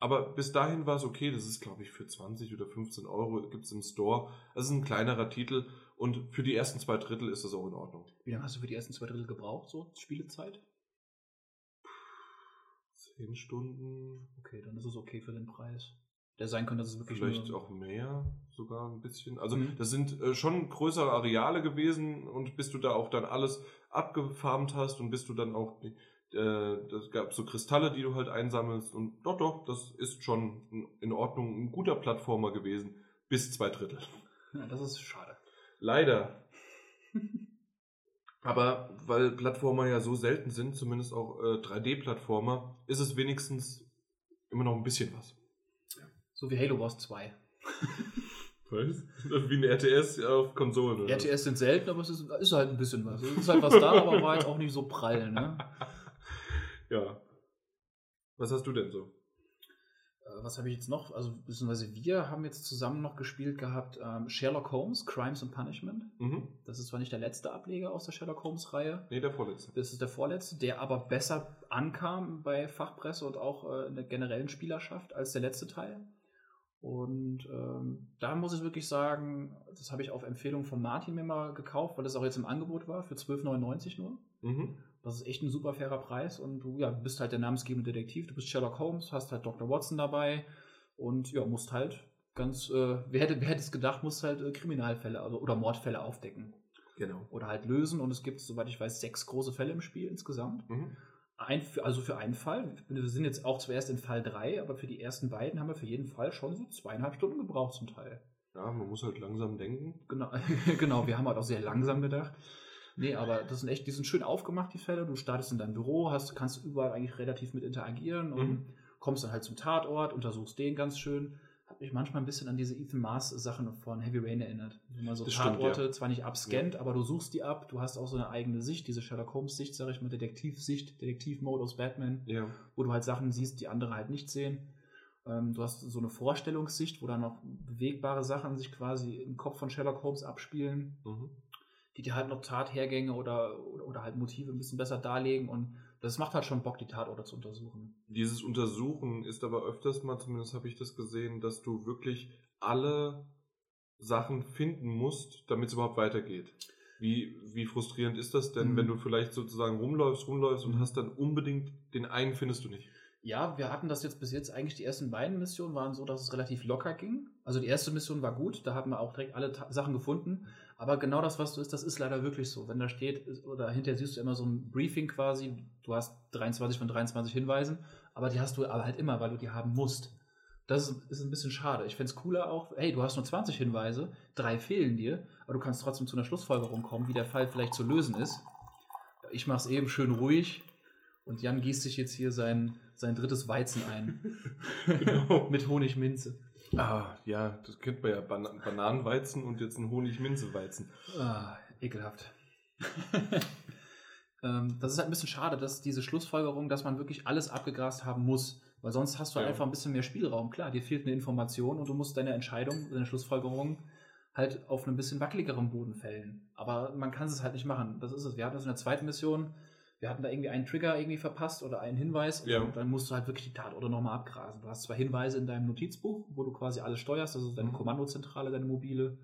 Aber bis dahin war es okay. Das ist, glaube ich, für 20 oder 15 Euro gibt es im Store. Das ist ein kleinerer Titel und für die ersten zwei Drittel ist das auch in Ordnung. Wie lange hast du für die ersten zwei Drittel gebraucht, so Spielezeit? Zehn Stunden. Okay, dann ist es okay für den Preis. Der sein könnte, dass es wirklich. Vielleicht auch mehr, sogar ein bisschen. Also, mhm. das sind äh, schon größere Areale gewesen und bis du da auch dann alles abgefarmt hast und bis du dann auch äh, das gab so Kristalle, die du halt einsammelst und doch, doch, das ist schon in Ordnung, ein guter Plattformer gewesen, bis zwei Drittel. Ja, das ist schade. Leider. Aber weil Plattformer ja so selten sind, zumindest auch äh, 3D-Plattformer, ist es wenigstens immer noch ein bisschen was. So wie Halo Wars 2. Was? Wie ein RTS auf Konsolen. Oder? RTS sind selten, aber es ist, ist, halt ein bisschen was. Es ist halt was da, aber war jetzt auch nicht so prall, ne? Ja. Was hast du denn so? Äh, was habe ich jetzt noch? Also, beziehungsweise wir haben jetzt zusammen noch gespielt gehabt ähm, Sherlock Holmes, Crimes and Punishment. Mhm. Das ist zwar nicht der letzte Ableger aus der Sherlock Holmes-Reihe. Nee, der vorletzte. Das ist der vorletzte, der aber besser ankam bei Fachpresse und auch äh, in der generellen Spielerschaft als der letzte Teil. Und ähm, da muss ich wirklich sagen, das habe ich auf Empfehlung von Martin mir mal gekauft, weil das auch jetzt im Angebot war, für 12,99 nur. Mhm. Das ist echt ein super fairer Preis und du ja, bist halt der namensgebende Detektiv, du bist Sherlock Holmes, hast halt Dr. Watson dabei und ja, musst halt ganz, äh, wer, hätte, wer hätte es gedacht, musst halt äh, Kriminalfälle also, oder Mordfälle aufdecken. Genau. Oder halt lösen und es gibt, soweit ich weiß, sechs große Fälle im Spiel insgesamt. Mhm. Ein, also für einen Fall, wir sind jetzt auch zuerst in Fall 3, aber für die ersten beiden haben wir für jeden Fall schon so zweieinhalb Stunden gebraucht zum Teil. Ja, man muss halt langsam denken. Genau, genau wir haben halt auch sehr langsam gedacht. Nee, aber das sind echt, die sind schön aufgemacht, die Fälle. Du startest in deinem Büro, hast, kannst überall eigentlich relativ mit interagieren und mhm. kommst dann halt zum Tatort, untersuchst den ganz schön. Hat mich manchmal ein bisschen an diese Ethan Mars Sachen von Heavy Rain erinnert. Wo man so das Tatorte stimmt, ja. zwar nicht abscannt, ja. aber du suchst die ab, du hast auch so eine eigene Sicht, diese Sherlock Holmes Sicht, sag ich mal, Detektivsicht, Detektivmode aus Batman, ja. wo du halt Sachen siehst, die andere halt nicht sehen. Ähm, du hast so eine Vorstellungssicht, wo dann noch bewegbare Sachen sich quasi im Kopf von Sherlock Holmes abspielen. Mhm die dir halt noch Tathergänge oder, oder, oder, halt Motive ein bisschen besser darlegen und das macht halt schon Bock, die Tatorte zu untersuchen. Dieses Untersuchen ist aber öfters mal, zumindest habe ich das gesehen, dass du wirklich alle Sachen finden musst, damit es überhaupt weitergeht. Wie, wie frustrierend ist das denn, mhm. wenn du vielleicht sozusagen rumläufst, rumläufst und mhm. hast dann unbedingt den einen findest du nicht? Ja, wir hatten das jetzt bis jetzt eigentlich, die ersten beiden Missionen waren so, dass es relativ locker ging. Also die erste Mission war gut, da haben wir auch direkt alle Ta Sachen gefunden. Aber genau das, was du ist, das ist leider wirklich so. Wenn da steht, oder hinterher siehst du immer so ein Briefing quasi, du hast 23 von 23 Hinweisen, aber die hast du aber halt immer, weil du die haben musst. Das ist, ein bisschen schade. Ich fände es cooler auch, hey, du hast nur 20 Hinweise, drei fehlen dir, aber du kannst trotzdem zu einer Schlussfolgerung kommen, wie der Fall vielleicht zu lösen ist. Ich mache es eben schön ruhig und Jan gießt sich jetzt hier sein, sein drittes Weizen ein. genau. Mit Honigminze. Ah, ja, das kennt man ja. Ban Bananenweizen und jetzt ein Honig-Minze-Weizen. Ah, ekelhaft. ähm, das ist halt ein bisschen schade, dass diese Schlussfolgerung, dass man wirklich alles abgegrast haben muss. Weil sonst hast du ja. einfach ein bisschen mehr Spielraum. Klar, dir fehlt eine Information und du musst deine Entscheidung, deine Schlussfolgerung halt auf einem bisschen wackeligeren Boden fällen. Aber man kann es halt nicht machen. Das ist es. Wir hatten das in der zweiten Mission. Wir hatten da irgendwie einen Trigger irgendwie verpasst oder einen Hinweis Ja. und dann musst du halt wirklich die Tatorte nochmal abgrasen. Du hast zwei Hinweise in deinem Notizbuch, wo du quasi alles steuerst, also deine Mhm. Kommandozentrale, deine mobile,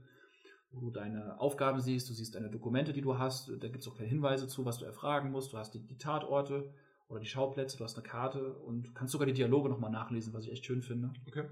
wo du deine Aufgaben siehst, du siehst deine Dokumente, die du hast, da gibt es auch kleine Hinweise zu, was du erfragen musst, du hast die, die Tatorte oder die Schauplätze, du hast eine Karte und kannst sogar die Dialoge nochmal nachlesen, was ich echt schön finde, Okay.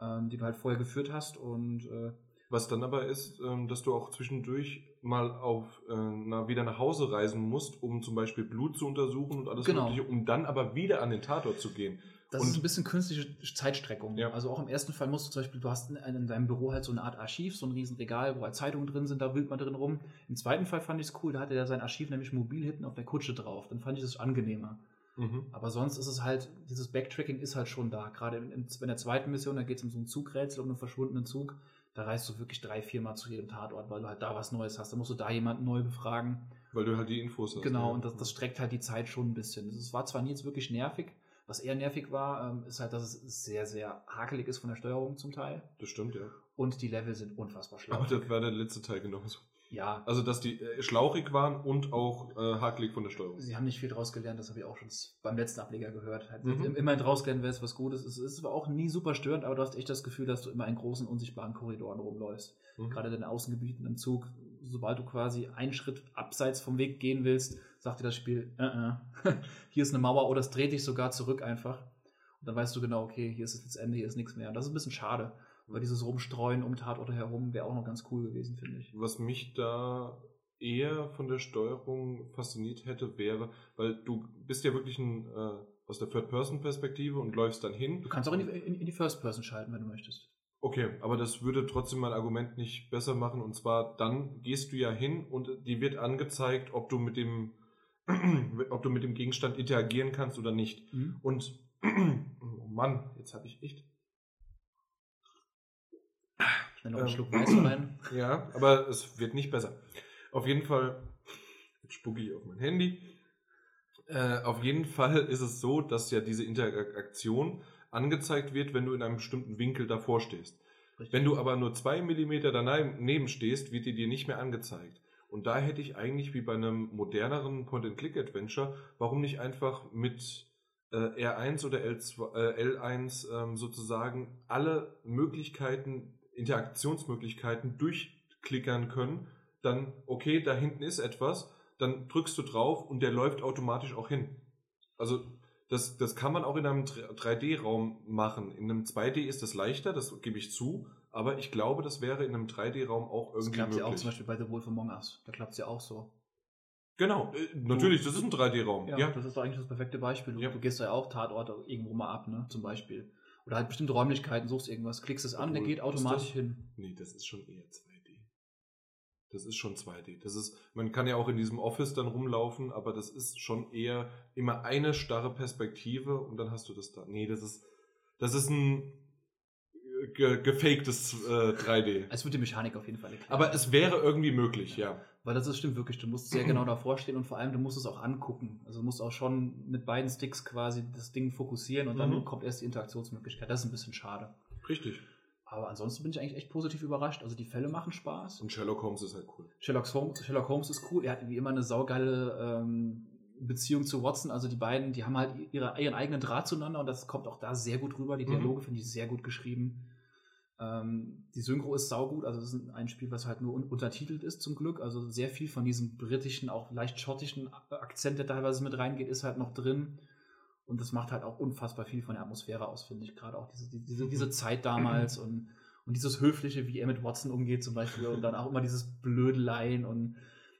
ähm, die du halt vorher geführt hast und äh, Was dann aber ist, ähm, dass du auch zwischendurch mal auf äh, na, wieder nach Hause reisen musst, um zum Beispiel Blut zu untersuchen und alles Genau. Mögliche, um dann aber wieder an den Tatort zu gehen. Das Und- ist ein bisschen künstliche Zeitstreckung. Ja. Also auch im ersten Fall musst du zum Beispiel, du hast in, in deinem Büro halt so eine Art Archiv, so ein riesen Regal, wo halt Zeitungen drin sind, da wühlt man drin rum. Im zweiten Fall fand ich es cool, da hatte er sein Archiv nämlich mobil hinten auf der Kutsche drauf. Dann fand ich das angenehmer. Mhm. Aber sonst ist es halt, dieses Backtracking ist halt schon da. Gerade in, in, in der zweiten Mission, da geht es um so ein Zugrätsel, um einen verschwundenen Zug. Da reist du wirklich drei, viermal zu jedem Tatort, weil du halt da was Neues hast. Da musst du da jemanden neu befragen. Weil du halt die Infos hast. Genau, ja. und das, das streckt halt die Zeit schon ein bisschen. Es war zwar nie jetzt wirklich nervig, was eher nervig war, ähm, ist halt, dass es sehr, sehr hakelig ist von der Steuerung zum Teil. Das stimmt, ja. Und die Level sind unfassbar Aber schlau. das war der letzte Teil genauso. Ja, Also, dass die äh, schlauchig waren und auch äh, hakelig von der Steuerung. sie haben nicht viel draus gelernt, das habe ich auch schon beim letzten Ableger gehört. Halt, Mhm. Immerhin draus gelernt, wäre es was Gutes. Es ist zwar auch nie super störend, aber du hast echt das Gefühl, dass du immer in großen, unsichtbaren Korridoren rumläufst. Mhm. Gerade in den Außengebieten im Zug, sobald du quasi einen Schritt abseits vom Weg gehen willst, sagt dir das Spiel, äh, äh. hier ist eine Mauer oder es dreht dich sogar zurück einfach. Und dann weißt du genau, okay, hier ist das Ende, hier ist nichts mehr. Und das ist ein bisschen schade, weil dieses Rumstreuen um Tatorte herum wäre auch noch ganz cool gewesen, finde ich. Was mich da eher von der Steuerung fasziniert hätte, wäre, weil du bist ja wirklich ein, äh, aus der Third-Person-Perspektive und läufst dann hin. Du kannst auch in die, in, in die First Person schalten, wenn du möchtest. Okay, aber das würde trotzdem mein Argument nicht besser machen. Und zwar, dann gehst du ja hin und dir wird angezeigt, ob du mit dem, ob du mit dem Gegenstand interagieren kannst oder nicht. Und, oh Mann, jetzt habe ich echt. Schnell noch einen Ähm. Schluck Weiß rein. Ja, aber es wird nicht besser. Auf jeden Fall, jetzt spucke ich auf mein Handy. Äh, auf jeden Fall ist es so, dass ja diese Interaktion angezeigt wird, wenn du in einem bestimmten Winkel davor stehst. Richtig. Wenn du aber nur zwei Millimeter daneben stehst, wird die dir nicht mehr angezeigt. Und da hätte ich eigentlich wie bei einem moderneren Point-and-Click-Adventure, warum nicht einfach mit äh, R1 oder L2, äh, L1 ähm, sozusagen alle Möglichkeiten, Interaktionsmöglichkeiten durchklickern können, dann, okay, da hinten ist etwas, dann drückst du drauf und der läuft automatisch auch hin. Also das, das kann man auch in einem 3D-Raum machen. In einem 2D ist das leichter, das gebe ich zu, aber ich glaube, das wäre in einem 3D-Raum auch Das irgendwie klappt ja auch möglich. zum Beispiel bei The Wolf Among Us. Da klappt es ja auch so. genau, äh, natürlich, das ist ein 3D-Raum. Ja, Ja, das ist doch eigentlich das perfekte Beispiel. Du, Ja. du gehst da ja auch Tatorte irgendwo mal ab, ne? Zum Beispiel. Oder halt bestimmte Räumlichkeiten, suchst irgendwas, klickst es an, der Obwohl, geht ist automatisch das- hin. Nee, das ist schon eher 2D. Das ist schon 2D. Das ist, man kann ja auch in diesem Office dann rumlaufen, aber das ist schon eher immer eine starre Perspektive und dann hast du das da. Nee, das ist, das ist ein äh, ge gefaktes äh, 3D. Es wird die Mechanik auf jeden Fall erklären. Aber es wäre irgendwie möglich, ja. Weil das ist, stimmt wirklich, du musst sehr genau davor stehen und vor allem du musst es auch angucken. Also du musst auch schon mit beiden Sticks quasi das Ding fokussieren und dann Mhm. kommt erst die Interaktionsmöglichkeit. Das ist ein bisschen schade. Richtig. Aber ansonsten bin ich eigentlich echt positiv überrascht. Also die Fälle machen Spaß. Und Sherlock Holmes ist halt cool. Sherlock Holmes, Sherlock Holmes ist cool. Er hat wie immer eine saugeile ähm, Beziehung zu Watson. Also die beiden, die haben halt ihre, ihren eigenen Draht zueinander und das kommt auch da sehr gut rüber. Die Mhm. Dialoge finde ich sehr gut geschrieben. Ähm, die Synchro ist saugut. Also es ist ein Spiel, was halt nur un untertitelt ist zum Glück. Also sehr viel von diesem britischen, auch leicht schottischen Akzent, der teilweise mit reingeht, ist halt noch drin. Und das macht halt auch unfassbar viel von der Atmosphäre aus, finde ich. Gerade auch diese, diese, diese Zeit damals und, und dieses Höfliche, wie er mit Watson umgeht zum Beispiel. Und dann auch immer dieses Blödeleien und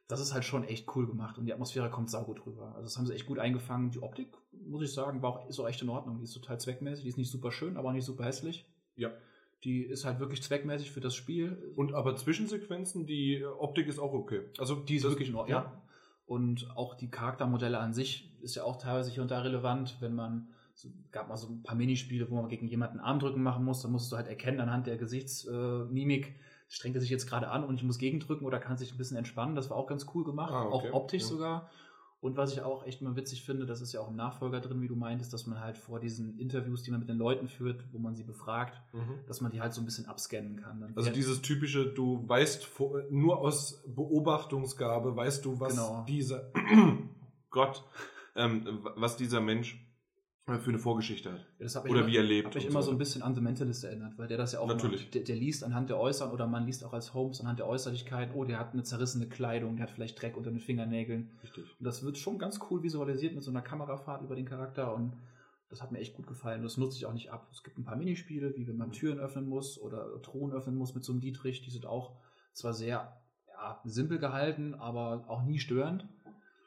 das ist halt schon echt cool gemacht. Und die Atmosphäre kommt saugut rüber. Also das haben sie echt gut eingefangen. Die Optik, muss ich sagen, war auch, ist auch echt in Ordnung. Die ist total zweckmäßig. Die ist nicht super schön, aber auch nicht super hässlich. Ja. Die ist halt wirklich zweckmäßig für das Spiel. Und aber Zwischensequenzen, die äh, Optik ist auch okay. Also Die ist wirklich in Ordnung. Ja. Und auch die Charaktermodelle an sich ist ja auch teilweise hier und da relevant, wenn man so, gab mal so ein paar Minispiele, wo man gegen jemanden Armdrücken machen muss, dann musst du halt erkennen anhand der Gesichtsmimik, strengt er sich jetzt gerade an und ich muss gegendrücken oder kann sich ein bisschen entspannen. Das war auch ganz cool gemacht, Ah, okay. auch optisch Ja. sogar. Und was ich auch echt mal witzig finde, das ist ja auch im Nachfolger drin, wie du meintest, dass man halt vor diesen Interviews, die man mit den Leuten führt, wo man sie befragt, Mhm. dass man die halt so ein bisschen abscannen kann. Dann Also dieses typische, du weißt nur aus Beobachtungsgabe, weißt du, was Genau. dieser Gott, ähm, was dieser Mensch für eine Vorgeschichte hat. Ja, oder immer, wie er lebt. Hat mich immer so ein bisschen an The Mentalist erinnert, weil der das ja auch Natürlich. Immer, der, der, liest anhand der Äußeren oder man liest auch als Holmes anhand der Äußerlichkeit, oh, der hat eine zerrissene Kleidung, der hat vielleicht Dreck unter den Fingernägeln. Richtig. Und das wird schon ganz cool visualisiert mit so einer Kamerafahrt über den Charakter und das hat mir echt gut gefallen. Das nutze ich auch nicht ab. Es gibt ein paar Minispiele, wie wenn man Türen öffnen muss oder Truhen öffnen muss mit so einem Dietrich. Die sind auch zwar sehr ja, simpel gehalten, aber auch nie störend.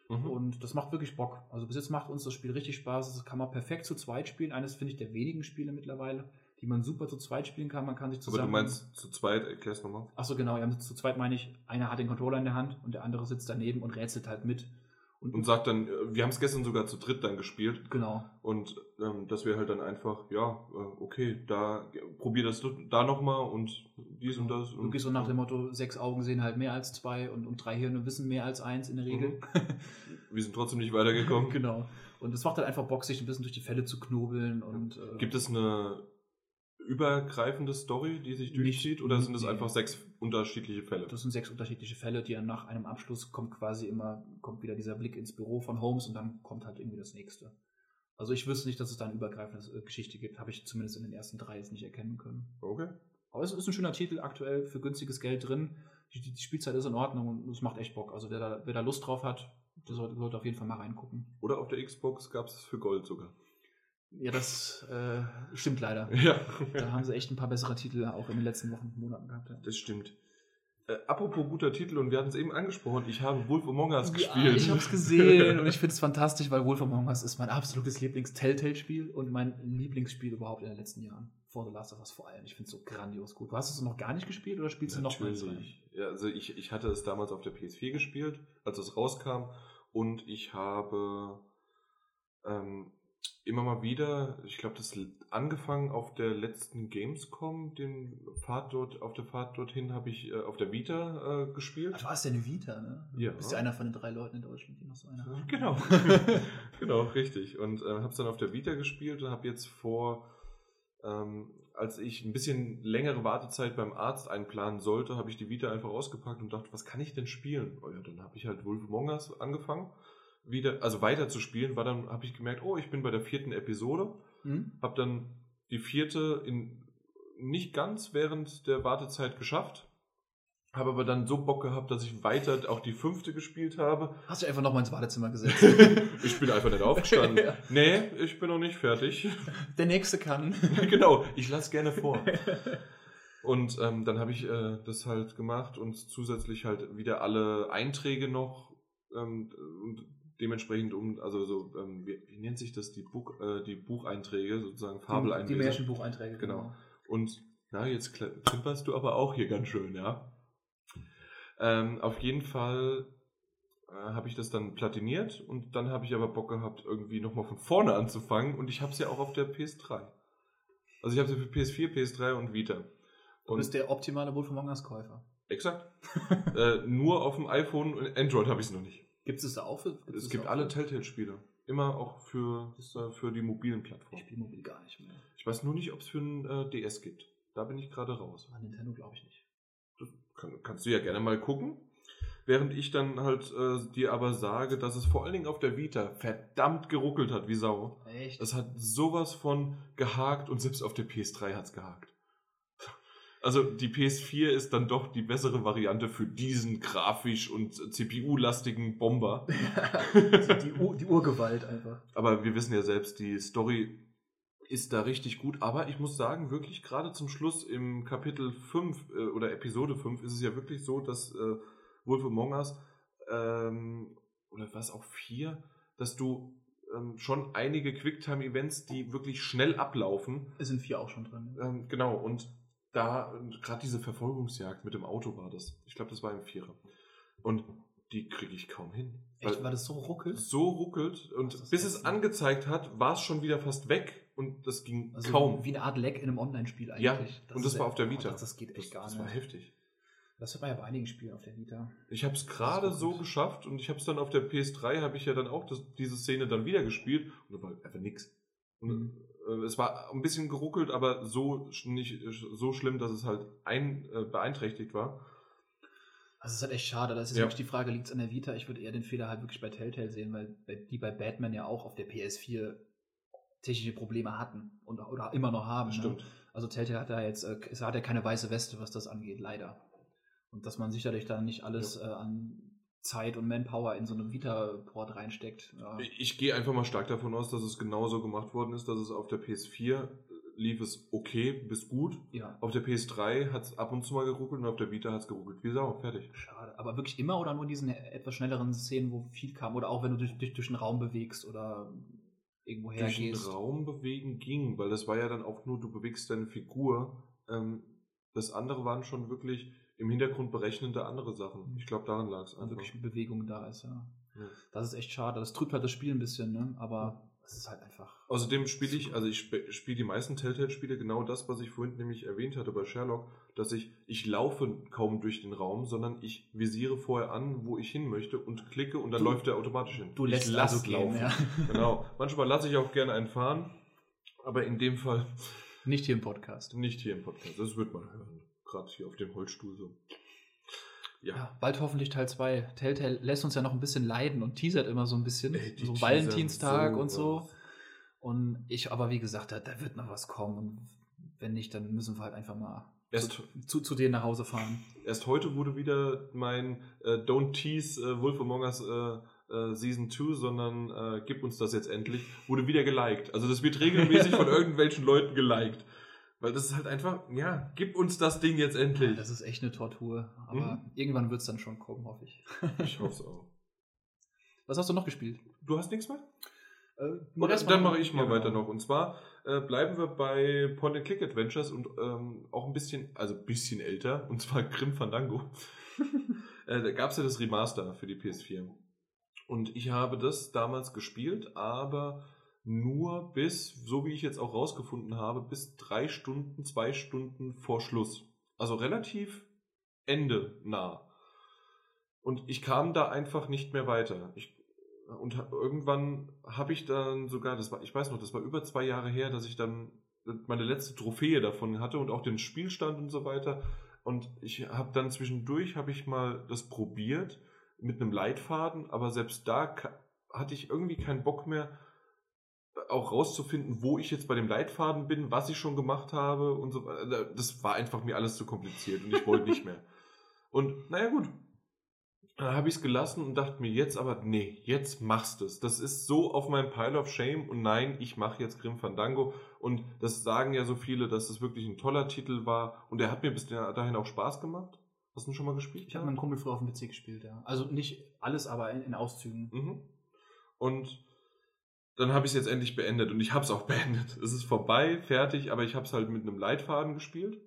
Mhm. Und das macht wirklich Bock. Also bis jetzt macht uns das Spiel richtig Spaß. Das kann man perfekt zu zweit spielen. Eines finde ich der wenigen Spiele mittlerweile, die man super zu zweit spielen kann. Man kann sich zusammen. Aber du meinst zu zweit, erklär's nochmal. Achso, genau. Ja, zu zweit meine ich, einer hat den Controller in der Hand und der andere sitzt daneben und rätselt halt mit. Und, und sagt dann, äh, wir haben es gestern sogar zu dritt dann gespielt. Genau. Und ähm, dass wir halt dann einfach, ja, äh, okay, da probier das da nochmal und dies und das. Und, Wirklich so nach dem Motto, sechs Augen sehen halt mehr als zwei und, und drei Hirne wissen mehr als eins in der Regel. Mhm. wir sind trotzdem nicht weitergekommen. genau. Und es macht halt einfach Bock, sich ein bisschen durch die Fälle zu knobeln. Und, äh, Gibt es eine übergreifende Story, die sich durchzieht, oder sind es einfach sechs unterschiedliche Fälle? Das sind sechs unterschiedliche Fälle, die dann nach einem Abschluss kommt quasi immer, kommt wieder dieser Blick ins Büro von Holmes und dann kommt halt irgendwie das nächste. Also ich wüsste nicht, dass es da eine übergreifende Geschichte gibt, habe ich zumindest in den ersten drei jetzt nicht erkennen können. Okay. Aber es ist ein schöner Titel aktuell für günstiges Geld drin. Die, die Spielzeit ist in Ordnung und es macht echt Bock. Also wer da, wer da Lust drauf hat, der sollte, sollte auf jeden Fall mal reingucken. Oder auf der Xbox gab es für Gold sogar. Ja, das äh, stimmt leider. Ja. da haben sie echt ein paar bessere Titel auch in den letzten Wochen und Monaten gehabt. Ja. Das stimmt. Äh, apropos guter Titel, und wir hatten es eben angesprochen, ich habe Wolf Among Us ja, gespielt. Ich habe es gesehen und ich finde es fantastisch, weil Wolf Among Us ist mein absolutes Lieblings-Telltale-Spiel und mein Lieblingsspiel überhaupt in den letzten Jahren. For the Last of Us vor allem. Ich finde es so grandios gut. Du hast es noch gar nicht gespielt oder spielst Natürlich. du noch mal Ja, also ich, ich hatte es damals auf der PS4 gespielt, als es rauskam, und ich habe ähm, immer mal wieder, ich glaube, das angefangen auf der letzten Gamescom, den Fahrt dort, auf der Fahrt dorthin habe ich äh, auf der Vita äh, gespielt. Ach, du hast ja eine Vita, ne? Ja. Du bist ja einer von den drei Leuten in Deutschland, die noch so eine haben. Genau. genau, richtig. Und äh, habe es dann auf der Vita gespielt und habe jetzt vor, ähm, als ich ein bisschen längere Wartezeit beim Arzt einplanen sollte, habe ich die Vita einfach ausgepackt und dachte, was kann ich denn spielen? Oh ja, dann habe ich halt Wolf Among Us angefangen wieder, also weiter zu spielen, war dann, habe ich gemerkt, oh, ich bin bei der vierten Episode, mhm. habe dann die vierte in nicht ganz während der Wartezeit geschafft, habe aber dann so Bock gehabt, dass ich weiter auch die fünfte gespielt habe. Hast du einfach nochmal ins Wartezimmer gesetzt? ich bin einfach nicht aufgestanden. ja. Nee, ich bin noch nicht fertig. Der nächste kann. genau, ich lasse gerne vor. Und ähm, dann habe ich äh, das halt gemacht und zusätzlich halt wieder alle Einträge noch ähm, und dementsprechend um, also so, ähm, wie, wie, nennt sich das, die, Buch, äh, die Bucheinträge, sozusagen Fabeleinträge. Die, die Märchenbucheinträge, genau. genau. Und na, jetzt klimperst du aber auch hier ganz schön, ja. Ähm, auf jeden Fall äh, habe ich das dann platiniert und dann habe ich aber Bock gehabt, irgendwie nochmal von vorne anzufangen und ich habe es ja auch auf der PS3. Also ich habe sie für PS4, PS3 und Vita. Und du bist der optimale Wolf Among Us Käufer. Exakt. äh, nur auf dem iPhone und Android habe ich es noch nicht. Gibt es da auch für? Es gibt alle Telltale-Spiele. Immer auch für, für die mobilen Plattformen. Ich spiele mobil gar nicht mehr. Ich weiß nur nicht, ob es für ein äh, DS gibt. Da bin ich gerade raus. Bei Nintendo glaube ich nicht. Das kann, kannst du ja gerne mal gucken. Während ich dann halt äh, dir aber sage, dass es vor allen Dingen auf der Vita verdammt geruckelt hat wie Sau. Echt? Es hat sowas von gehakt und selbst auf der PS3 hat es gehakt. Also die PS4 ist dann doch die bessere Variante für diesen grafisch und CPU-lastigen Bomber. also die, Ur die Urgewalt einfach. Aber wir wissen ja selbst, die Story ist da richtig gut. Aber ich muss sagen, wirklich gerade zum Schluss im Kapitel 5 äh, oder Episode 5 ist es ja wirklich so, dass äh, Wolf Among Us ähm, oder was auch 4, dass du ähm, schon einige Quicktime-Events, die wirklich schnell ablaufen. Es sind vier auch schon drin. Ähm, genau, und da, gerade diese Verfolgungsjagd mit dem Auto war das. Ich glaube, das war im Vierer. Und die kriege ich kaum hin. Echt, weil das so ruckelt? So ruckelt. Und bis es angezeigt hat, war es schon wieder fast weg. Und das ging also kaum. Wie eine Art Leck in einem Online-Spiel eigentlich. Ja, das und das war auf der Vita. Oh, das, das, geht echt das, gar das nicht. Das war heftig. Das hat man ja bei einigen Spielen auf der Vita. Ich habe es gerade so geschafft und ich habe es dann auf der PS3, habe ich ja dann auch das, diese Szene dann wieder gespielt und da war einfach nix. Und mhm. Äh, es war ein bisschen geruckelt, aber so nicht so schlimm, dass es halt ein, äh, beeinträchtigt war. Also es ist halt echt schade. Das ist ja. wirklich die Frage, liegt es an der Vita? Ich würde eher den Fehler halt wirklich bei Telltale sehen, weil die bei Batman ja auch auf der PS4 technische Probleme hatten und oder immer noch haben. Ne? Stimmt. Ne? Also Telltale hat ja jetzt, äh, es hat ja keine weiße Weste, was das angeht, leider. Und dass man sicherlich dann nicht alles ja. äh, an Zeit und Manpower in so einem Vita-Port reinsteckt. Ja. Ich gehe einfach mal stark davon aus, dass es genauso gemacht worden ist, dass es auf der PS4 lief es okay bis gut. Ja. Auf der PS3 hat es ab und zu mal geruckelt und auf der Vita hat es geruckelt wie Sau. Fertig. Schade. Aber wirklich immer oder nur in diesen etwas schnelleren Szenen, wo viel kam? Oder auch wenn du dich durch, durch den Raum bewegst oder irgendwo hergehst? Durch den Raum bewegen ging, weil das war ja dann auch nur, du bewegst deine Figur. Ähm, das andere waren schon wirklich im Hintergrund berechnende andere Sachen. Mhm. Ich glaube, daran lag es einfach. Wirklich Bewegung da ist, ja. ja. Das ist echt schade. Das trübt halt das Spiel ein bisschen, ne? Aber es ist halt einfach. Außerdem spiele ich, also ich spiele die meisten Telltale-Spiele genau das, was ich vorhin nämlich erwähnt hatte bei Sherlock, dass ich, ich laufe kaum durch den Raum, sondern ich visiere vorher an, wo ich hin möchte und klicke und dann du, läuft der automatisch hin. Du lässt ich also gehen, laufen. Ja. Genau. Manchmal lasse ich auch gerne einen fahren, aber in dem Fall. Nicht hier im Podcast. Nicht hier im Podcast. Das wird man hören. Gerade hier auf dem Holzstuhl so. Ja. ja. bald hoffentlich Teil 2. Telltale lässt uns ja noch ein bisschen leiden und teasert immer so ein bisschen. Ey, so Valentinstag so und so. Und ich, aber wie gesagt, da, da, wird noch was kommen. Und wenn nicht, dann müssen wir halt einfach mal erst, zu, zu, zu denen nach Hause fahren. Erst heute wurde wieder mein äh, Don't Tease äh, Wolf Among Us äh, äh Season 2, sondern äh, gib uns das jetzt endlich, wurde wieder geliked. Also das wird regelmäßig von irgendwelchen Leuten geliked. Weil das ist halt einfach, ja, gib uns das Ding jetzt endlich. Ja, das ist echt eine Tortur. Aber mhm. irgendwann wird es dann schon kommen, hoffe ich. ich hoffe es auch. Was hast du noch gespielt? Du hast nichts mehr? Äh, Oder, dann mache ich mal ja, weiter noch. Und zwar äh, bleiben wir bei Point-and-Click-Adventures und ähm, auch ein bisschen, also ein bisschen älter, und zwar Grim Fandango. äh, da gab es ja das Remaster für die PS4. Und ich habe das damals gespielt, aber nur bis, so wie ich jetzt auch rausgefunden habe, bis drei Stunden, zwei Stunden vor Schluss. Also relativ Ende nah. Und ich kam da einfach nicht mehr weiter. Ich und irgendwann habe ich dann sogar, das war, ich weiß noch, das war über zwei Jahre her, dass ich dann meine letzte Trophäe davon hatte und auch den Spielstand und so weiter. Und ich habe dann zwischendurch, habe ich mal das probiert mit einem Leitfaden, aber selbst da hatte ich irgendwie keinen Bock mehr, auch rauszufinden, wo ich jetzt bei dem Leitfaden bin, was ich schon gemacht habe und so. Das war einfach mir alles zu kompliziert und ich wollte nicht mehr. Und naja, gut, dann habe ich es gelassen und dachte mir jetzt aber, nee, jetzt machst du es. Das ist so auf meinem Pile of Shame und nein, ich mache jetzt Grim Fandango. Und das sagen ja so viele, dass es wirklich ein toller Titel war und er hat mir bis dahin auch Spaß gemacht. Hast du ihn schon mal gespielt? Ich habe meinen Kumpel früher auf dem PC gespielt, ja. Also nicht alles, aber in, in Auszügen. Mhm. Und dann habe ich es jetzt endlich beendet und ich habe es auch beendet. Es ist vorbei, fertig, aber ich habe es halt mit einem Leitfaden gespielt.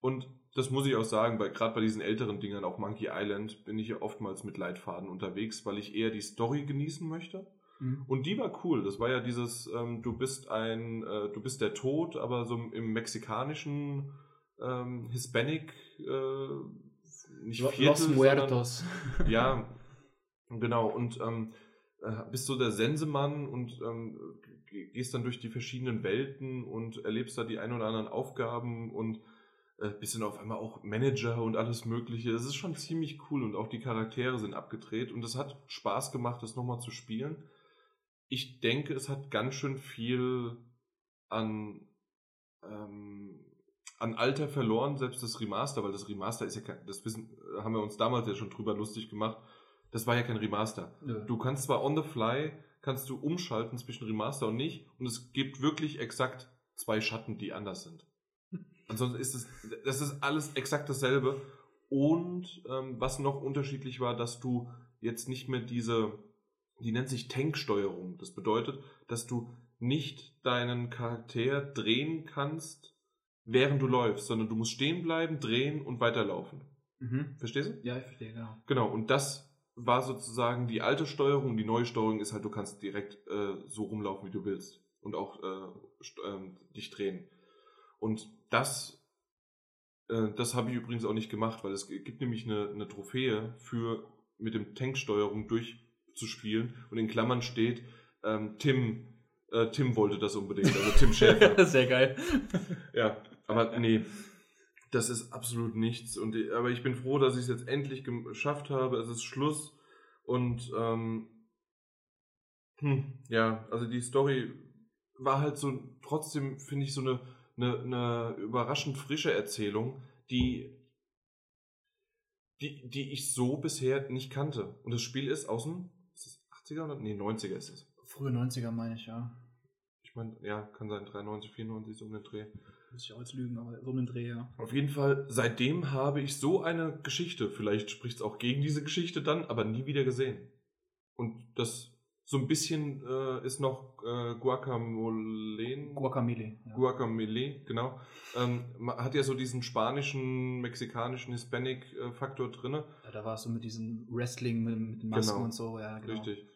Und das muss ich auch sagen, weil gerade bei diesen älteren Dingern, auch Monkey Island, bin ich ja oftmals mit Leitfaden unterwegs, weil ich eher die Story genießen möchte. Mhm. Und die war cool. Das war ja dieses, ähm, du bist ein, äh, du bist der Tod, aber so im mexikanischen ähm, Hispanic, äh, nicht Viertel, Los Muertos. Sondern, ja, genau. Und ähm, äh, bist so der Sensemann und ähm, gehst dann durch die verschiedenen Welten und erlebst da die ein oder anderen Aufgaben und äh, bist dann auf einmal auch Manager und alles Mögliche. Das ist schon ziemlich cool und auch die Charaktere sind abgedreht und es hat Spaß gemacht, das nochmal zu spielen. Ich denke, es hat ganz schön viel an, ähm, an Alter verloren, selbst das Remaster, weil das Remaster ist ja kein, das wissen, haben wir uns damals ja schon drüber lustig gemacht. Das war ja kein Remaster. Ja. Du kannst zwar on the fly, kannst du umschalten zwischen Remaster und nicht und es gibt wirklich exakt zwei Schatten, die anders sind. Ansonsten ist es, das ist alles exakt dasselbe. Und ähm, was noch unterschiedlich war, dass du jetzt nicht mehr diese, die nennt sich Tanksteuerung. Das bedeutet, dass du nicht deinen Charakter drehen kannst, während du läufst, sondern du musst stehen bleiben, drehen und weiterlaufen. Mhm. Verstehst du? Ja, ich verstehe, genau. Genau, und das war sozusagen die alte Steuerung. Die neue Steuerung ist halt, du kannst direkt äh, so rumlaufen, wie du willst. Und auch äh, äh, dich drehen. Und das, äh, das habe ich übrigens auch nicht gemacht, weil es gibt nämlich eine, eine Trophäe für mit dem Tanksteuerung durchzuspielen und in Klammern steht, ähm, Tim, äh, Tim wollte das unbedingt, also Tim Schäfer. Sehr geil. ja, aber nee. Das ist absolut nichts. Und, aber ich bin froh, dass ich es jetzt endlich geschafft habe. Es ist Schluss. Und ähm, hm, ja, also die Story war halt so trotzdem, finde ich, so eine, eine, eine überraschend frische Erzählung, die, die, die ich so bisher nicht kannte. Und das Spiel ist aus dem ist das 80er oder? Nee, 90er ist es. Frühe 90er meine ich, ja. Ich meine, ja, kann sein, 93, 94, so um den Dreh. Muss ich auch jetzt lügen, aber so den Dreh, ja. Auf jeden Fall, seitdem habe ich so eine Geschichte, vielleicht spricht es auch gegen diese Geschichte dann, aber nie wieder gesehen. Und das so ein bisschen äh, ist noch äh, Guacamole. Guacamole. Ja. Guacamole, genau. Ähm, hat ja so diesen spanischen, mexikanischen, Hispanic-Faktor äh, drin. Ja, da war es so mit diesem Wrestling, mit, mit den Masken genau. und so, ja, genau. Richtig.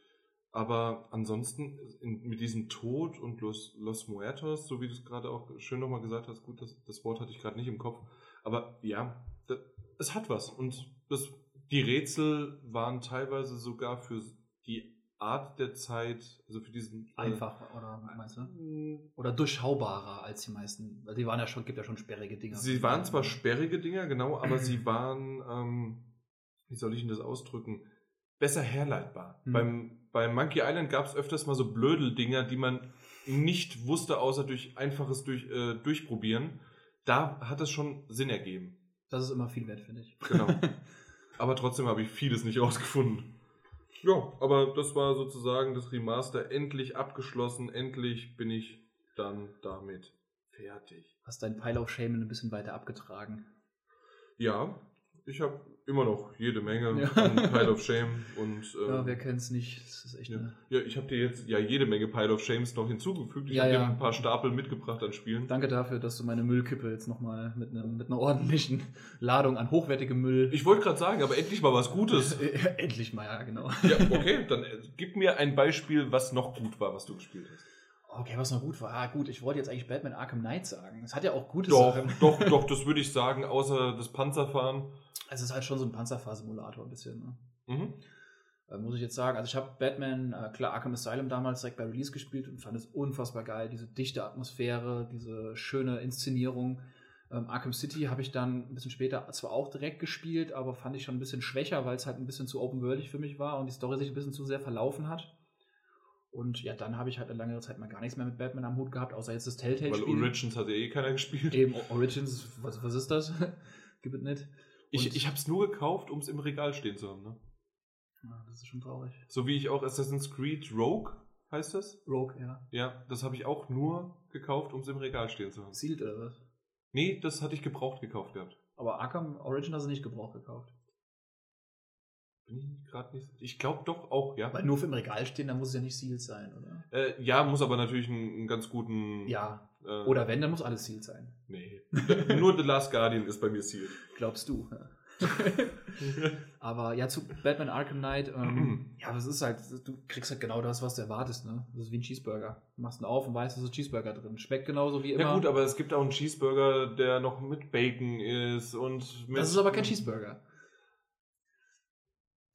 Aber ansonsten in, mit diesem Tod und Los, Los Muertos, so wie du es gerade auch schön nochmal gesagt hast, gut, das, das Wort hatte ich gerade nicht im Kopf. Aber ja, das, es hat was. Und das, die Rätsel waren teilweise sogar für die Art der Zeit, also für diesen. Äh, Einfach, äh, oder meinst du? Mm. Oder durchschaubarer als die meisten. Weil die waren ja schon, gibt ja schon sperrige Dinger. Sie waren zwar sperrige Dinger, genau, aber sie waren, ähm, wie soll ich denn das ausdrücken, besser herleitbar. Mhm. Beim, beim Monkey Island gab es öfters mal so Blödel-Dinger, die man nicht wusste, außer durch einfaches durch, äh, Durchprobieren. Da hat es schon Sinn ergeben. Das ist immer viel wert, finde ich. Genau. Aber trotzdem habe ich vieles nicht rausgefunden. Ja, aber das war sozusagen das Remaster endlich abgeschlossen. Endlich bin ich dann damit fertig. Hast dein Pile of Shame ein bisschen weiter abgetragen? Ja, ich habe immer noch jede Menge ja. an Pile of Shame und ähm, ja, wer kennt es nicht? Das ist echt ja. ja, ich habe dir jetzt ja jede Menge Pile of Shames noch hinzugefügt. Ich ja, habe dir ein paar Stapel mitgebracht an Spielen. Danke dafür, dass du meine Müllkippe jetzt nochmal mit, ne, mit einer ordentlichen Ladung an hochwertigem Müll. Ich wollte gerade sagen, aber endlich mal was Gutes. endlich mal, ja, genau. Ja, okay, dann äh, gib mir ein Beispiel, was noch gut war, was du gespielt hast. Okay, was noch gut war. Ah, gut, ich wollte jetzt eigentlich Batman Arkham Knight sagen. Es hat ja auch gute doch, Sachen. Doch, doch, das würde ich sagen, außer das Panzerfahren. Es ist halt schon so ein Panzerfahrsimulator ein bisschen. Ne? Mhm. Äh, muss ich jetzt sagen. Also ich habe Batman, äh, klar, Arkham Asylum damals direkt bei Release gespielt und fand es unfassbar geil. Diese dichte Atmosphäre, diese schöne Inszenierung. Ähm, Arkham City habe ich dann ein bisschen später zwar auch direkt gespielt, aber fand ich schon ein bisschen schwächer, weil es halt ein bisschen zu open-worldig für mich war und die Story sich ein bisschen zu sehr verlaufen hat. Und ja, dann habe ich halt eine lange Zeit mal gar nichts mehr mit Batman am Hut gehabt, außer jetzt das Telltale-Spiel. Weil Origins hat ja eh keiner gespielt. Eben, Origins, was, was ist das? Gibt es nicht. Ich ich habe es nur gekauft, um es im Regal stehen zu haben. Ne? Ja, das ist schon traurig. So wie ich auch Assassin's Creed Rogue, heißt das? Rogue, ja. Ja, das habe ich auch nur gekauft, um es im Regal stehen zu haben. Sealed oder was? Nee, das hatte ich gebraucht gekauft gehabt. Aber Arkham Origin hast du nicht gebraucht gekauft. Bin ich gerade nicht. Ich glaube doch auch, ja. Weil nur für im Regal stehen, dann muss es ja nicht sealed sein, oder? Äh, ja, muss aber natürlich einen, einen ganz guten. Ja. Äh, oder wenn, dann muss alles sealed sein. Nee. nur The Last Guardian ist bei mir sealed. Glaubst du? aber ja, zu Batman Arkham Knight, ähm, ja, das ist halt, du kriegst halt genau das, was du erwartest, ne? Das ist wie ein Cheeseburger. Du machst ihn auf und weißt, es ist Cheeseburger drin. Schmeckt genauso wie immer. Ja gut, aber es gibt auch einen Cheeseburger, der noch mit Bacon ist und mit. Das ist aber kein Cheeseburger.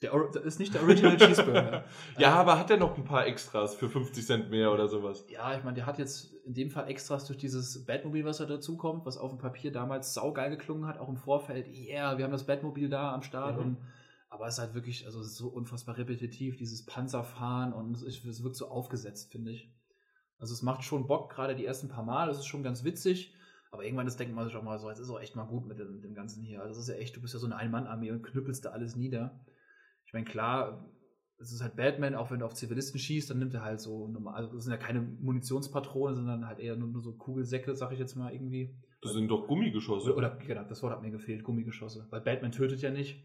Der, der ist nicht der Original Cheeseburger. ja, aber hat er noch ein paar Extras für 50 Cent mehr oder sowas? Ja, ich meine, der hat jetzt in dem Fall Extras durch dieses Batmobil, was da dazukommt, was auf dem Papier damals saugeil geklungen hat, auch im Vorfeld. Yeah, wir haben das Batmobil da am Start. Mhm. Und, aber es ist halt wirklich also so unfassbar repetitiv, dieses Panzerfahren und es, es wird so aufgesetzt, finde ich. Also es macht schon Bock, gerade die ersten paar Mal. Es ist schon ganz witzig. Aber irgendwann das denkt man sich auch mal so, jetzt ist auch echt mal gut mit dem, mit dem Ganzen hier. Also das ist ja echt, du bist ja so eine Ein-Mann-Armee und knüppelst da alles nieder. Ich meine, klar, es ist halt Batman, auch wenn du auf Zivilisten schießt, dann nimmt er halt so normal, also das sind ja keine Munitionspatronen, sondern halt eher nur, nur so Kugelsäcke, sag ich jetzt mal irgendwie. Das sind doch Gummigeschosse. Oder, genau, das Wort hat mir gefehlt, Gummigeschosse. Weil Batman tötet ja nicht.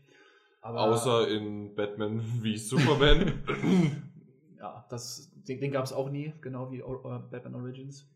Außer in Batman wie Superman. ja, das, den, den gab es auch nie, genau wie uh, Batman Origins.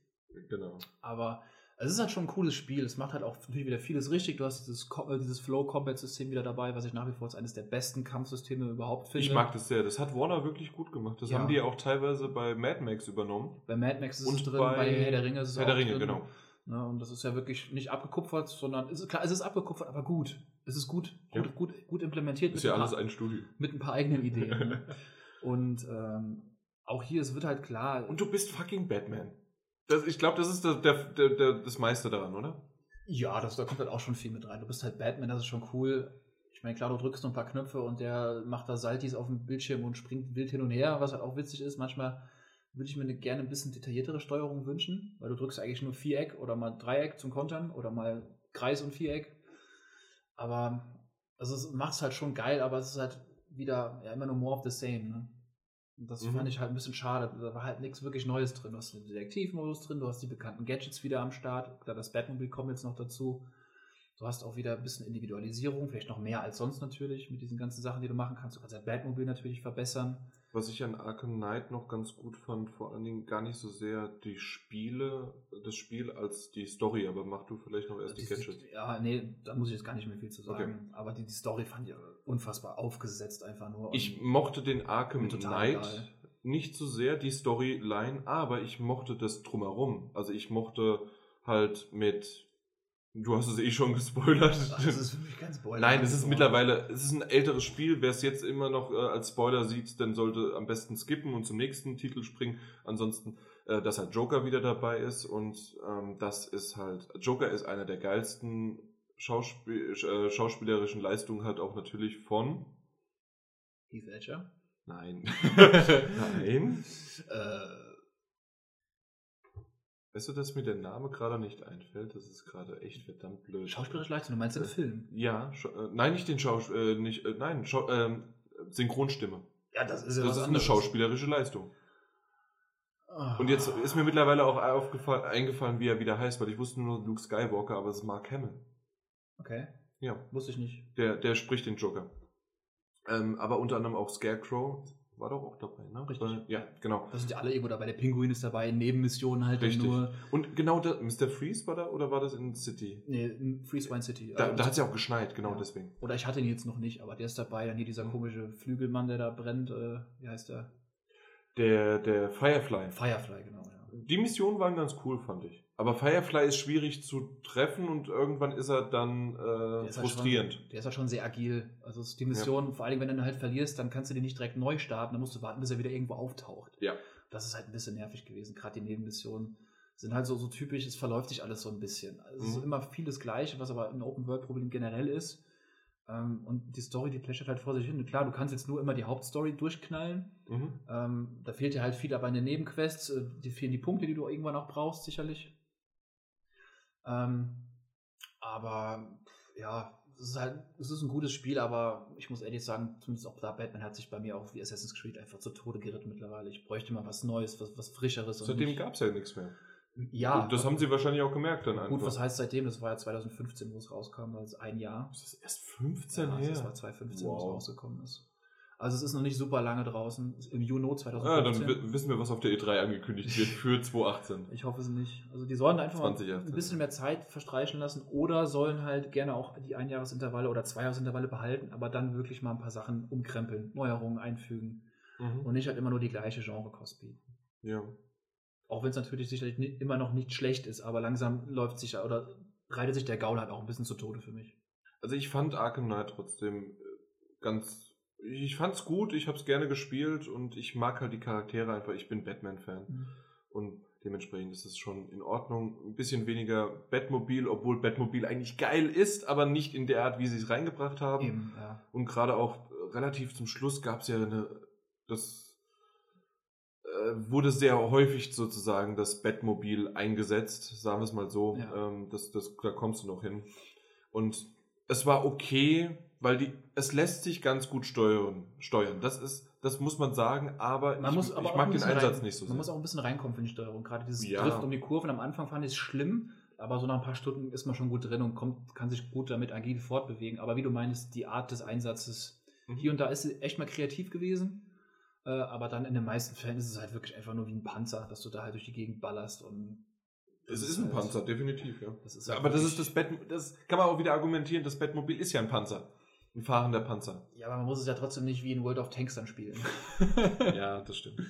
Genau. Aber es ist halt schon ein cooles Spiel. Es macht halt auch natürlich wieder vieles richtig. Du hast dieses, äh, dieses Flow-Combat-System wieder dabei, was ich nach wie vor als eines der besten Kampfsysteme überhaupt finde. Ich mag das sehr. Das hat Warner wirklich gut gemacht. Das ja. haben die auch teilweise bei Mad Max übernommen. Bei Mad Max ist und es drin, bei, bei Herr der Ringe ist es Herr der Ringe, drin. genau. Ja, und das ist ja wirklich nicht abgekupfert, sondern ist, klar, es ist abgekupfert, aber gut. Es ist gut, gut, ja. gut, gut implementiert. Ist ja alles ein Studio. Mit ein paar eigenen Ideen. ne? Und ähm, auch hier, es wird halt klar. Und du bist fucking Batman. Das, ich glaube, das ist der, der, der, das meiste daran, oder? Ja, das, da kommt halt auch schon viel mit rein. Du bist halt Batman, das ist schon cool. Ich meine, klar, du drückst noch ein paar Knöpfe und der macht da Saltis auf dem Bildschirm und springt wild hin und her, was halt auch witzig ist. Manchmal würde ich mir eine, gerne ein bisschen detailliertere Steuerung wünschen, weil du drückst eigentlich nur Viereck oder mal Dreieck zum Kontern oder mal Kreis und Viereck. Aber also es macht es halt schon geil, aber es ist halt wieder ja, immer nur more of the same. Ne? Das mhm. fand ich halt ein bisschen schade. Da war halt nichts wirklich Neues drin. Du hast den Detektivmodus drin, du hast die bekannten Gadgets wieder am Start. Klar, das Batmobil kommt jetzt noch dazu. Du hast auch wieder ein bisschen Individualisierung, vielleicht noch mehr als sonst natürlich mit diesen ganzen Sachen, die du machen kannst. Du kannst ja Batmobil natürlich verbessern. Was ich an Arkham Knight noch ganz gut fand, vor allen Dingen gar nicht so sehr die Spiele, das Spiel als die Story, aber mach du vielleicht noch erst die, die Gadgets. Ja, nee, da muss ich jetzt gar nicht mehr viel zu sagen. Okay. Aber die, die Story fand ich unfassbar aufgesetzt einfach nur. Ich mochte den Arkham Knight geil. nicht so sehr, die Storyline, aber ich mochte das drumherum. Also ich mochte halt mit Du hast es eh schon gespoilert. Ach, das ist für mich kein Spoiler. Nein, es ist mittlerweile, es ist ein älteres Spiel. Wer es jetzt immer noch äh, als Spoiler sieht, dann sollte am besten skippen und zum nächsten Titel springen. Ansonsten, äh, dass halt Joker wieder dabei ist und ähm, das ist halt, Joker ist einer der geilsten Schauspiel, äh, schauspielerischen Leistungen halt auch natürlich von Heath Ledger? Nein. Nein. äh, Weißt du, dass mir der Name gerade nicht einfällt? Das ist gerade echt verdammt blöd. Schauspielerische Leistung, du meinst den äh, Film? Ja, äh, nein, nicht den Schauspiel, äh, nicht, äh, nein, Schau ähm, Synchronstimme. Ja, das ist ja Das ist eine schauspielerische Leistung. Oh. Und jetzt ist mir mittlerweile auch eingefallen, wie er wieder heißt, weil ich wusste nur Luke Skywalker, aber es ist Mark Hamill. Okay. Ja. Wusste ich nicht. Der, der spricht den Joker. Ähm, aber unter anderem auch Scarecrow war doch auch dabei, ne? Richtig. Weil, ja, genau. Da sind ja alle irgendwo dabei. Der Pinguin ist dabei, Nebenmissionen halt Richtig. nur. Und genau da, Mr. Freeze war da oder war das in City? Nee, in Freeze Wine City. Da, also, da hat es ja auch geschneit, genau ja. deswegen. Oder ich hatte ihn jetzt noch nicht, aber der ist dabei. Dann hier dieser mhm. komische Flügelmann, der da brennt. Äh, wie heißt der? Der, der Firefly. Firefly, genau, ja. Die Missionen waren ganz cool, fand ich. Aber Firefly ist schwierig zu treffen und irgendwann ist er dann äh, der frustrierend. Schon, der ist ja schon sehr agil. Also die Mission, ja. vor allem wenn du halt verlierst, dann kannst du den nicht direkt neu starten, dann musst du warten, bis er wieder irgendwo auftaucht. Ja. Das ist halt ein bisschen nervig gewesen. Gerade die Nebenmissionen sind halt so, so typisch, es verläuft sich alles so ein bisschen. Also mhm. Es ist mhm. immer vieles Gleiche, was aber ein Open-World-Problem generell ist. Ähm, und die Story, die plätschert halt vor sich hin. Klar, du kannst jetzt nur immer die Hauptstory durchknallen. Mhm. Ähm, da fehlt dir halt viel, aber in den Nebenquests, äh, die fehlen die Punkte, die du irgendwann auch brauchst, sicherlich. Ähm, aber ja, es ist halt, es ist ein gutes Spiel, aber ich muss ehrlich sagen, zumindest auch da Batman hat sich bei mir auch wie Assassin's Creed einfach zu Tode geritten mittlerweile. Ich bräuchte mal was Neues, was, was Frischeres. Seitdem gab es ja nichts mehr. Ja. Und das haben sie wahrscheinlich auch gemerkt dann einfach. Gut, was heißt seitdem? Das war ja 2015, wo es rauskam, also ein Jahr. Das ist erst 15 ja, her? Das war 2015, wow. wo es rausgekommen ist. Also es ist noch nicht super lange draußen. Im Juni 2015. Ja, dann wissen wir, was auf der E3 angekündigt wird für 2018. Ich hoffe es nicht. Also die sollen einfach 2018. ein bisschen mehr Zeit verstreichen lassen oder sollen halt gerne auch die Einjahresintervalle oder Zweijahresintervalle behalten, aber dann wirklich mal ein paar Sachen umkrempeln, Neuerungen einfügen mhm. und nicht halt immer nur die gleiche Genre-Kost bieten. Ja. Auch wenn es natürlich sicherlich immer noch nicht schlecht ist, aber langsam läuft sich oder reitet sich der Gaul halt auch ein bisschen zu Tode für mich. Also ich fand Arkham Knight trotzdem äh, ganz ich fand's gut, ich habe es gerne gespielt und ich mag halt die Charaktere einfach. Ich bin Batman-Fan. Mhm. Und dementsprechend ist es schon in Ordnung. Ein bisschen weniger Batmobil, obwohl Batmobil eigentlich geil ist, aber nicht in der Art, wie sie es reingebracht haben. Eben, ja. Und gerade auch relativ zum Schluss gab es ja eine. Das äh, wurde sehr häufig sozusagen das Batmobil eingesetzt, sagen wir es mal so. Ja. Ähm, das, das, da kommst du noch hin. Und es war okay, weil die, es lässt sich ganz gut steuern. steuern. Das ist, das muss man sagen, aber man ich, muss aber ich mag den Einsatz rein, nicht so sehr. Man muss auch ein bisschen reinkommen für die Steuerung. Gerade dieses ja. Drift um die Kurven am Anfang fand ich schlimm, aber so nach ein paar Stunden ist man schon gut drin und kommt, kann sich gut damit agil fortbewegen. Aber wie du meinst, die Art des Einsatzes, mhm. hier und da ist sie echt mal kreativ gewesen. Äh, aber dann in den meisten Fällen ist es halt wirklich einfach nur wie ein Panzer, dass du da halt durch die Gegend ballerst und es ist, ist ein halt, Panzer, definitiv, ja. Das halt aber das ist das Bett, das kann man auch wieder argumentieren, das Bettmobil ist ja ein Panzer. Ein fahrender Panzer. Ja, aber man muss es ja trotzdem nicht wie in World of Tanks dann spielen. ja, das stimmt.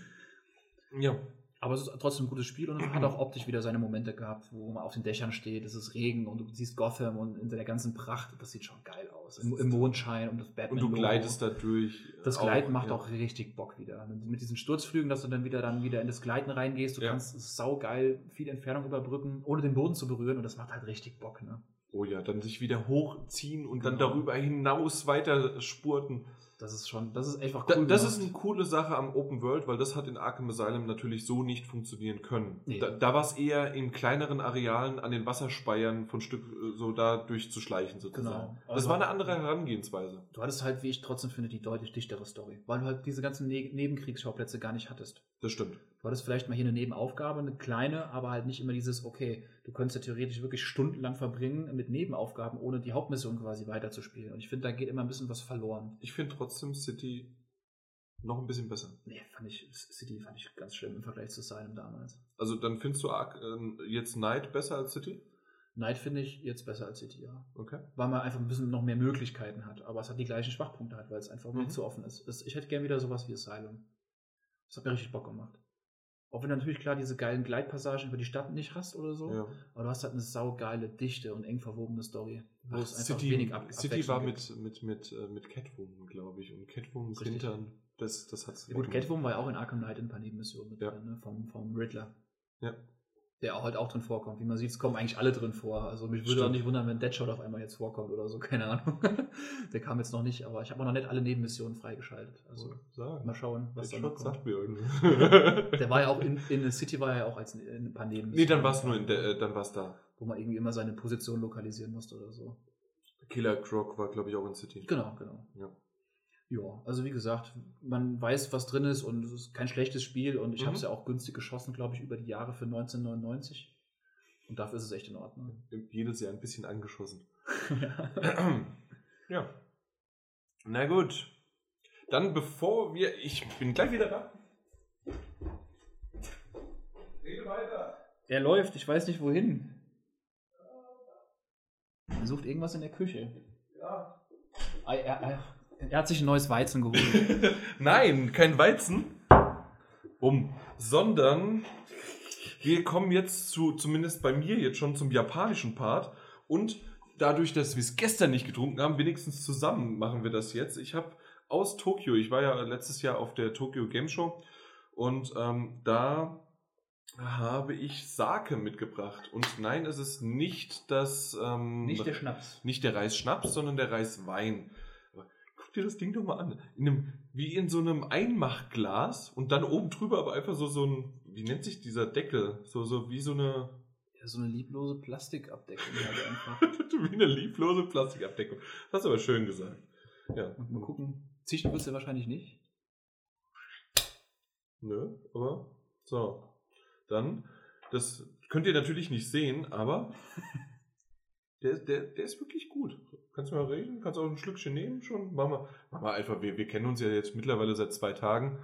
Ja. Aber es ist trotzdem ein gutes Spiel und hat auch optisch wieder seine Momente gehabt, wo man auf den Dächern steht, es ist Regen und du siehst Gotham und in der ganzen Pracht. Das sieht schon geil aus. Im, im Mondschein und das Batman. Und du gleitest da durch. Das Gleiten macht ja. auch richtig Bock wieder. Mit diesen Sturzflügen, dass du dann wieder dann wieder in das Gleiten reingehst. Du ja. kannst saugeil viel Entfernung überbrücken, ohne den Boden zu berühren und das macht halt richtig Bock, ne? Oh ja, dann sich wieder hochziehen und genau. dann darüber hinaus weiter spurten. Das ist schon, das ist einfach cool. Da, das ist eine coole Sache am Open World, weil das hat in Arkham Asylum natürlich so nicht funktionieren können. Nee. Da, da war es eher in kleineren Arealen an den Wasserspeiern von Stück äh, so da durchzuschleichen sozusagen. Genau. das war eine andere Herangehensweise. Du hattest halt, wie ich trotzdem finde, die deutlich dichtere Story, weil du halt diese ganzen ne Nebenkriegsschauplätze gar nicht hattest. Das stimmt. Du hattest vielleicht mal hier eine Nebenaufgabe, eine kleine, aber halt nicht immer dieses, okay, du könntest ja theoretisch wirklich stundenlang verbringen mit Nebenaufgaben, ohne die Hauptmission quasi weiterzuspielen. Und ich finde, da geht immer ein bisschen was verloren. Ich finde trotzdem City noch ein bisschen besser. Nee, fand ich, City fand ich ganz schlimm im Vergleich zu seinem damals. Also dann findest du äh, jetzt Night besser als City? Night finde ich jetzt besser als City, ja. Okay. Weil man einfach ein bisschen noch mehr Möglichkeiten hat, aber es hat die gleichen Schwachpunkte hat, weil es einfach mhm. zu offen ist. Ich hätte gern wieder sowas wie Asylum. Das hat mir richtig Bock gemacht. Auch wenn du natürlich klar diese geilen Gleitpassagen über die Stadt nicht hast oder so, ja. aber du hast halt eine saugeile, dichte und eng verwobene Story. Wo es einfach City, wenig ab City war mit, mit, mit, äh, mit Catwoman, glaube ich. Und Catwomans Hintern, das, das hat's. Ja, gut, Catwoman war ja auch in Arkham Knight in ein paar Nebenmissionen mit ja. drin, ne? vom, vom Riddler. Ja der auch halt auch drin vorkommt. Wie man sieht, es kommen eigentlich alle drin vor. Also mich würde Stimmt. auch nicht wundern, wenn Deadshot auf einmal jetzt vorkommt oder so, keine Ahnung. der kam jetzt noch nicht, aber ich habe auch noch nicht alle Nebenmissionen freigeschaltet. Also Sagen. mal schauen, was Deadshot da noch kommt. sagt mir irgendwie. der war ja auch in, in City war ja auch als in ein paar Nebenmissionen. Nee, dann war es nur in der, äh, dann war da. Wo man irgendwie immer seine Position lokalisieren musste oder so. Killer Croc war, glaube ich, auch in City. Genau, genau. Ja. Ja, also wie gesagt, man weiß, was drin ist und es ist kein schlechtes Spiel und ich mhm. habe es ja auch günstig geschossen, glaube ich, über die Jahre für 1999. Und dafür ist es echt in Ordnung. Jedes Jahr ein bisschen angeschossen. ja. ja. Na gut. Dann bevor wir. Ich bin gleich wieder da. Rede weiter. Er läuft, ich weiß nicht wohin. Er sucht irgendwas in der Küche. Ja. Er, er, er hat sich ein neues Weizen geholt. Nein, kein Weizen. Um. Sondern wir kommen jetzt zu, zumindest bei mir jetzt schon zum japanischen Part. Und dadurch, dass wir es gestern nicht getrunken haben, wenigstens zusammen machen wir das jetzt. Ich habe aus Tokio, ich war ja letztes Jahr auf der Tokyo Game Show und ähm, da habe ich Sake mitgebracht. Und nein, es ist nicht das. Ähm, nicht der Schnaps. Nicht der Reisschnaps, sondern der Reiswein guck dir das Ding doch mal an. In einem, wie in so einem Einmachglas und dann oben drüber aber einfach so, so ein, wie nennt sich dieser Deckel? So, so wie so eine. Ja, so eine lieblose Plastikabdeckung halt einfach. wie eine lieblose Plastikabdeckung. Das hast du aber schön gesagt. Ja. Und mal gucken. Zischen wirst du wahrscheinlich nicht. Nö, aber so. Dann, das könnt ihr natürlich nicht sehen, aber der, der, der ist wirklich gut. Kannst du mal reden? Kannst auch ein Schlückchen nehmen schon? Machen wir, machen wir einfach, wir, wir kennen uns ja jetzt mittlerweile seit zwei Tagen.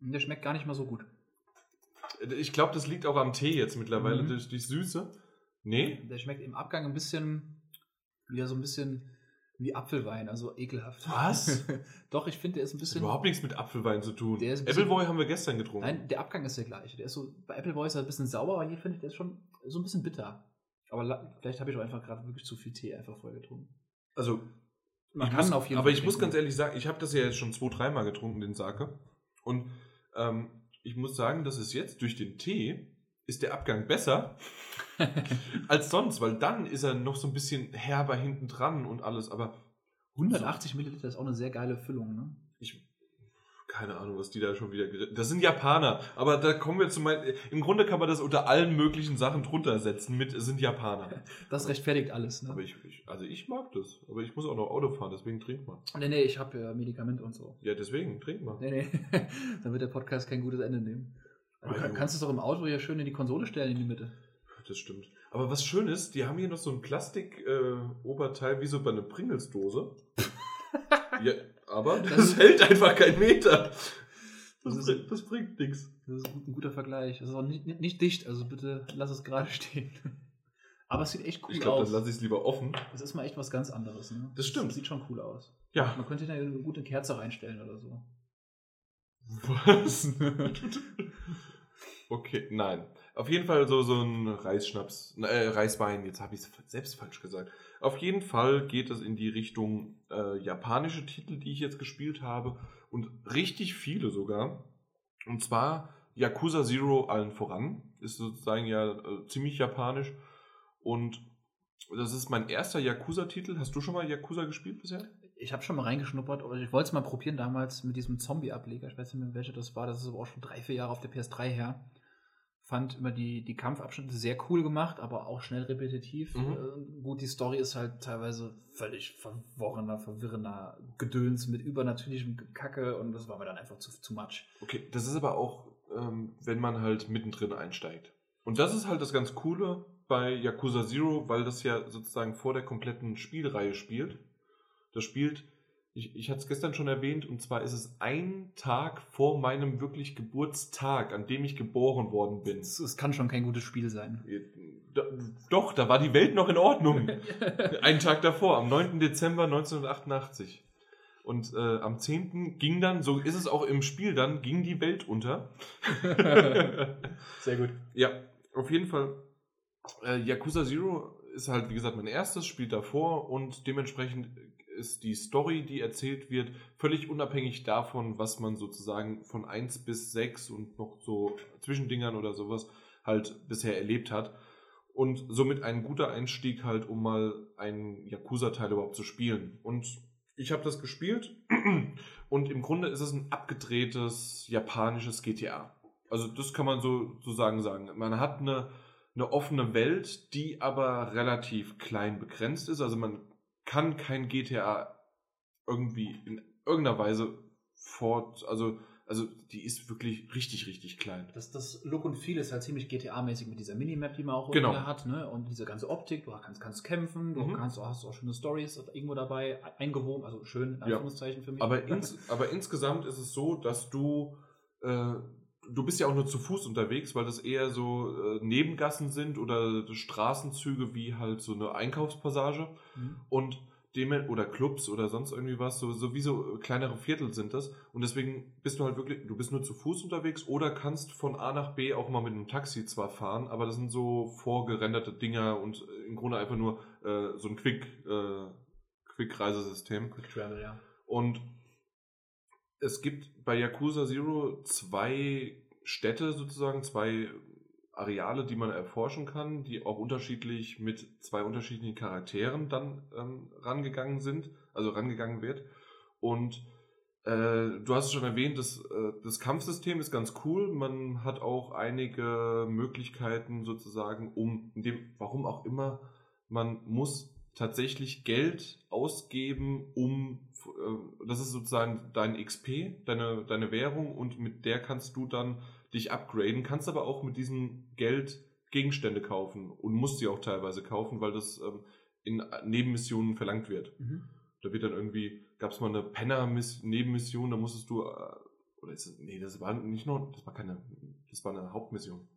Der schmeckt gar nicht mal so gut. Ich glaube, das liegt auch am Tee jetzt mittlerweile, mhm. durch die Süße. Nee? Der schmeckt im Abgang ein bisschen, wieder so ein bisschen wie Apfelwein, also ekelhaft. Was? Doch, ich finde, der ist ein bisschen. Überhaupt nichts mit Apfelwein zu tun. Appleboy haben wir gestern getrunken. Nein, der Abgang ist der gleiche. Der ist so, bei Appleboy ist er ein bisschen sauer, aber hier finde ich, der ist schon so ein bisschen bitter. Aber vielleicht habe ich auch einfach gerade wirklich zu viel Tee einfach vorher getrunken. Also, man kann muss, auf jeden aber Fall. Aber ich muss ganz ehrlich sagen, ich habe das ja jetzt schon zwei, dreimal getrunken, den Sake. Und ähm, ich muss sagen, dass es jetzt durch den Tee ist der Abgang besser als sonst, weil dann ist er noch so ein bisschen herber hinten dran und alles. Aber 180 Milliliter ist auch eine sehr geile Füllung, ne? Ich keine Ahnung, was die da schon wieder geritten. Das sind Japaner. Aber da kommen wir zu meinen. Im Grunde kann man das unter allen möglichen Sachen drunter setzen mit sind Japaner. Das rechtfertigt alles, ne? Aber ich, ich, also ich mag das. Aber ich muss auch noch Auto fahren, deswegen trink mal. Nee, nee, ich habe ja Medikamente und so. Ja, deswegen, trink mal. Nee, nee. Dann wird der Podcast kein gutes Ende nehmen. Du also, kannst es doch im Auto ja schön in die Konsole stellen, in die Mitte. Das stimmt. Aber was schön ist, die haben hier noch so ein Plastik-Oberteil äh, wie so bei einer Pringles-Dose. ja, aber das, das hält einfach keinen Meter. Das, das, bringt, das bringt nichts. Das ist ein guter Vergleich. Das ist auch nicht, nicht, nicht dicht, also bitte lass es gerade stehen. Aber es sieht echt cool ich glaub, aus. Ich glaube, dann lasse ich es lieber offen. Das ist mal echt was ganz anderes. Ne? Das stimmt. Das sieht schon cool aus. Ja. Man könnte da eine gute Kerze reinstellen oder so. Was? okay, nein. Auf jeden Fall so, so ein Reisschnaps, äh, Reiswein, jetzt habe ich es selbst falsch gesagt. Auf jeden Fall geht es in die Richtung äh, japanische Titel, die ich jetzt gespielt habe. Und richtig viele sogar. Und zwar Yakuza Zero allen voran. Ist sozusagen ja äh, ziemlich japanisch. Und das ist mein erster Yakuza-Titel. Hast du schon mal Yakuza gespielt bisher? Ich habe schon mal reingeschnuppert, aber ich wollte es mal probieren damals mit diesem Zombie-Ableger. Ich weiß nicht mehr, welcher das war. Das ist aber auch schon drei, vier Jahre auf der PS3 her. Fand immer die, die Kampfabschnitte sehr cool gemacht, aber auch schnell repetitiv. Mhm. Äh, gut, die Story ist halt teilweise völlig verworrener, verwirrender Gedöns mit übernatürlichem Kacke und das war mir dann einfach zu, zu much. Okay, das ist aber auch, ähm, wenn man halt mittendrin einsteigt. Und das ist halt das ganz Coole bei Yakuza Zero, weil das ja sozusagen vor der kompletten Spielreihe spielt. Das spielt, ich, ich hatte es gestern schon erwähnt, und zwar ist es ein Tag vor meinem wirklich Geburtstag, an dem ich geboren worden bin. Es kann schon kein gutes Spiel sein. Da, doch, da war die Welt noch in Ordnung. Einen Tag davor, am 9. Dezember 1988. Und äh, am 10. ging dann, so ist es auch im Spiel dann, ging die Welt unter. Sehr gut. Ja, auf jeden Fall. Äh, Yakuza Zero ist halt, wie gesagt, mein erstes, spielt davor und dementsprechend ist die Story, die erzählt wird, völlig unabhängig davon, was man sozusagen von 1 bis 6 und noch so Zwischendingern oder sowas halt bisher erlebt hat. Und somit ein guter Einstieg halt, um mal einen Yakuza-Teil überhaupt zu spielen. Und ich habe das gespielt und im Grunde ist es ein abgedrehtes japanisches GTA. Also das kann man so sozusagen sagen. Man hat eine, eine offene Welt, die aber relativ klein begrenzt ist. Also man kann kein GTA irgendwie in irgendeiner Weise fort, also also die ist wirklich richtig, richtig klein. Das, das Look und Feel ist halt ziemlich GTA-mäßig mit dieser Minimap, die man auch genau. hat, ne? Und diese ganze Optik, du kannst, kannst kämpfen, du mhm. kannst, hast auch schöne Stories irgendwo dabei eingewoben, also schön, in Anführungszeichen ja. für mich. Aber, ins, aber insgesamt ist es so, dass du, äh, du bist ja auch nur zu Fuß unterwegs, weil das eher so äh, Nebengassen sind oder Straßenzüge wie halt so eine Einkaufspassage. Mhm. Und oder Clubs oder sonst irgendwie was, so, so wie so kleinere Viertel sind das. Und deswegen bist du halt wirklich, du bist nur zu Fuß unterwegs oder kannst von A nach B auch mal mit einem Taxi zwar fahren, aber das sind so vorgerenderte Dinger und im Grunde einfach nur äh, so ein Quick, äh, Quick-Reisesystem. Quick Travel, ja. Und es gibt bei Yakuza Zero zwei Städte sozusagen, zwei Areale, die man erforschen kann, die auch unterschiedlich mit zwei unterschiedlichen Charakteren dann ähm, rangegangen sind, also rangegangen wird. Und äh, du hast es schon erwähnt, das, äh, das Kampfsystem ist ganz cool. Man hat auch einige Möglichkeiten sozusagen, um, dem, warum auch immer, man muss tatsächlich Geld ausgeben, um, das ist sozusagen dein XP, deine, deine Währung und mit der kannst du dann dich upgraden, kannst aber auch mit diesem Geld Gegenstände kaufen und musst sie auch teilweise kaufen, weil das ähm, in Nebenmissionen verlangt wird. Mhm. Da wird dann irgendwie, gab es mal eine Penner-Nebenmission, da musstest du, äh, oder ist das, nee, das war nicht nur, das war keine, das war eine Hauptmission.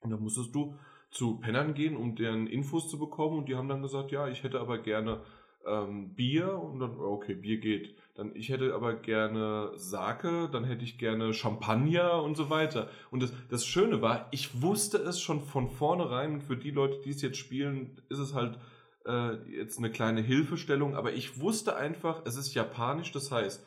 Und da musstest du zu Pennern gehen, um deren Infos zu bekommen und die haben dann gesagt, ja, ich hätte aber gerne ähm, Bier und dann, okay, Bier geht. Dann, ich hätte aber gerne Sake, dann hätte ich gerne Champagner und so weiter. Und das, das Schöne war, ich wusste es schon von vornherein, für die Leute, die es jetzt spielen, ist es halt äh, jetzt eine kleine Hilfestellung, aber ich wusste einfach, es ist japanisch, das heißt,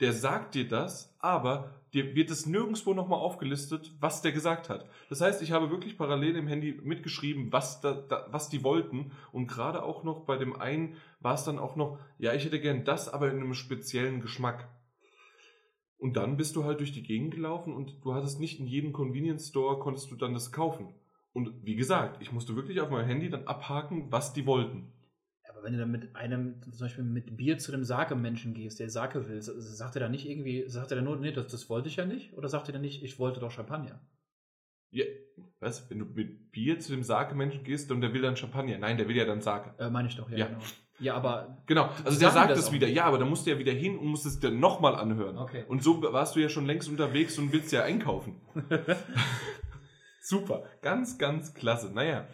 der sagt dir das, aber dir wird es nirgendwo nochmal aufgelistet, was der gesagt hat. Das heißt, ich habe wirklich parallel im Handy mitgeschrieben, was, da, da, was die wollten. Und gerade auch noch bei dem einen war es dann auch noch, ja, ich hätte gern das, aber in einem speziellen Geschmack. Und dann bist du halt durch die Gegend gelaufen und du hattest nicht in jedem Convenience Store konntest du dann das kaufen. Und wie gesagt, ich musste wirklich auf meinem Handy dann abhaken, was die wollten wenn du dann mit einem, zum Beispiel mit Bier zu dem Sake-Menschen gehst, der Sake will, sagt er dann nicht irgendwie, sagt er dann nur, nee, das, das wollte ich ja nicht? Oder sagt er dann nicht, ich wollte doch Champagner? Ja, was? Wenn du mit Bier zu dem Sake-Menschen gehst und der will dann Champagner. Nein, der will ja dann Sake. Äh, meine ich doch, ja, ja. genau. Ja, aber. Genau, also der sagt das, wieder, ja, aber da musst du ja wieder hin und musst es dann nochmal anhören. Okay. Und so warst du ja schon längst unterwegs und willst ja einkaufen. Super, ganz, ganz klasse. Naja,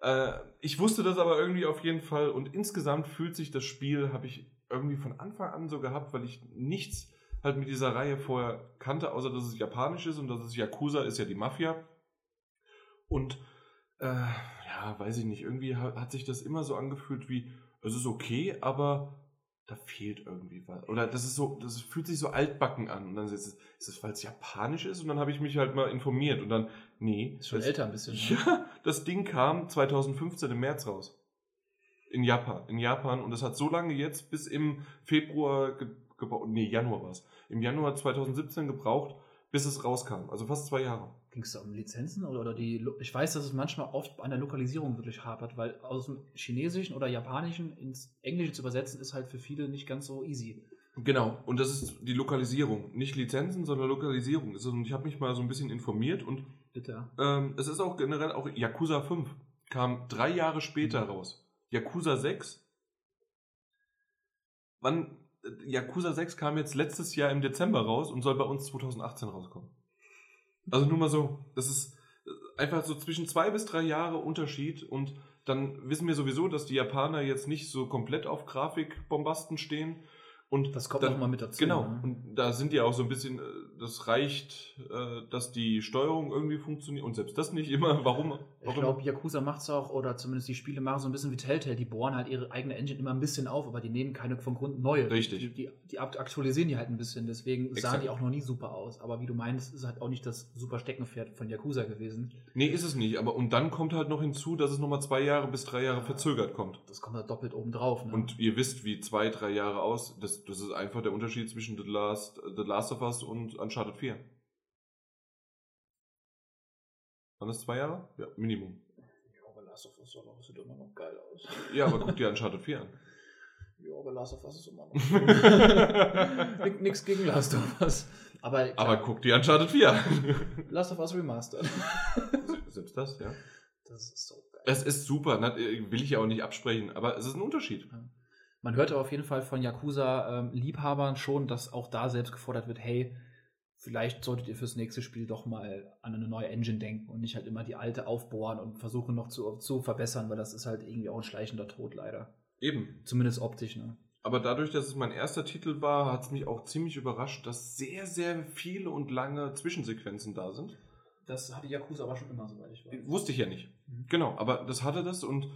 äh, ich wusste das aber irgendwie auf jeden Fall und insgesamt fühlt sich das Spiel, habe ich irgendwie von Anfang an so gehabt, weil ich nichts halt mit dieser Reihe vorher kannte, außer dass es japanisch ist und dass es Yakuza ist ja die Mafia. Und äh, ja, weiß ich nicht, irgendwie hat, hat sich das immer so angefühlt wie, es ist okay, aber da fehlt irgendwie was. Oder das ist so, das fühlt sich so altbacken an. Und dann ist es, ist es weil es japanisch ist? Und dann habe ich mich halt mal informiert und dann, nee. Ist schon das, älter ein bisschen. Ne? Ja, das Ding kam 2015 im März raus. In Japan. In Japan. Und das hat so lange jetzt bis im Februar gebraucht. Nee, Januar war es. Im Januar 2017 gebraucht, bis es rauskam. Also fast zwei Jahre. Ging es da um Lizenzen oder, oder die. Ich weiß, dass es manchmal oft an der Lokalisierung wirklich hapert, weil aus dem Chinesischen oder Japanischen ins Englische zu übersetzen ist halt für viele nicht ganz so easy. Genau, und das ist die Lokalisierung. Nicht Lizenzen, sondern Lokalisierung. Und ich habe mich mal so ein bisschen informiert und Bitte. Ähm, es ist auch generell auch Yakuza 5 kam drei Jahre später mhm. raus. Yakuza 6. Wann? Yakuza 6 kam jetzt letztes Jahr im Dezember raus und soll bei uns 2018 rauskommen. Also nur mal so, das ist einfach so zwischen zwei bis drei Jahre Unterschied und dann wissen wir sowieso, dass die Japaner jetzt nicht so komplett auf Grafikbombasten stehen und das kommt dann, auch mal mit dazu. Genau. Ne? Und da sind die auch so ein bisschen, äh, das reicht, äh, dass die Steuerung irgendwie funktioniert. Und selbst das nicht immer. Warum? Ich glaube, Yakuza macht es auch, oder zumindest die Spiele machen so ein bisschen wie Telltale. Die bohren halt ihre eigene Engine immer ein bisschen auf, aber die nehmen keine von Grund neue. Richtig. Die, die, die aktualisieren die halt ein bisschen. Deswegen Exakt. sahen die auch noch nie super aus. Aber wie du meinst, ist halt auch nicht das super Steckenpferd von Yakuza gewesen. Nee, ist es nicht. Aber und dann kommt halt noch hinzu, dass es nochmal zwei Jahre bis drei Jahre ja, verzögert kommt. Das kommt halt doppelt oben drauf. Ne? Und ihr wisst, wie zwei, drei Jahre aus, das, das ist einfach der Unterschied zwischen The Last, The Last of Us und Uncharted 4. Waren das zwei Jahre? Ja, Minimum. Ja, aber Last of Us sieht immer noch geil aus. Ja, aber guck dir Uncharted 4 an. Ja, aber Last of Us ist immer noch. Nix gegen Last of Us. Aber, klar, aber guck dir Uncharted 4 an. Last of Us Remastered. Selbst das, ja. Das ist so geil. Es ist super, ne? will ich ja auch nicht absprechen, aber es ist ein Unterschied. Ja. Man hört auf jeden Fall von Yakuza-Liebhabern ähm, schon, dass auch da selbst gefordert wird, hey, vielleicht solltet ihr fürs nächste Spiel doch mal an eine neue Engine denken und nicht halt immer die alte aufbohren und versuchen noch zu, zu verbessern, weil das ist halt irgendwie auch ein schleichender Tod leider. Eben. Zumindest optisch, ne? Aber dadurch, dass es mein erster Titel war, hat es mich auch ziemlich überrascht, dass sehr, sehr viele und lange Zwischensequenzen da sind. Das hatte Yakuza aber schon immer, soweit ich weiß. Wusste ich ja nicht. Mhm. Genau, aber das hatte das und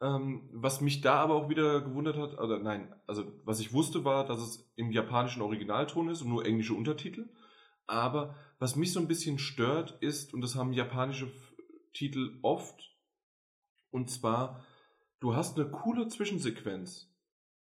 ähm, was mich da aber auch wieder gewundert hat, oder nein, also was ich wusste war, dass es im japanischen Originalton ist und nur englische Untertitel. Aber was mich so ein bisschen stört ist, und das haben japanische Titel oft, und zwar, du hast eine coole Zwischensequenz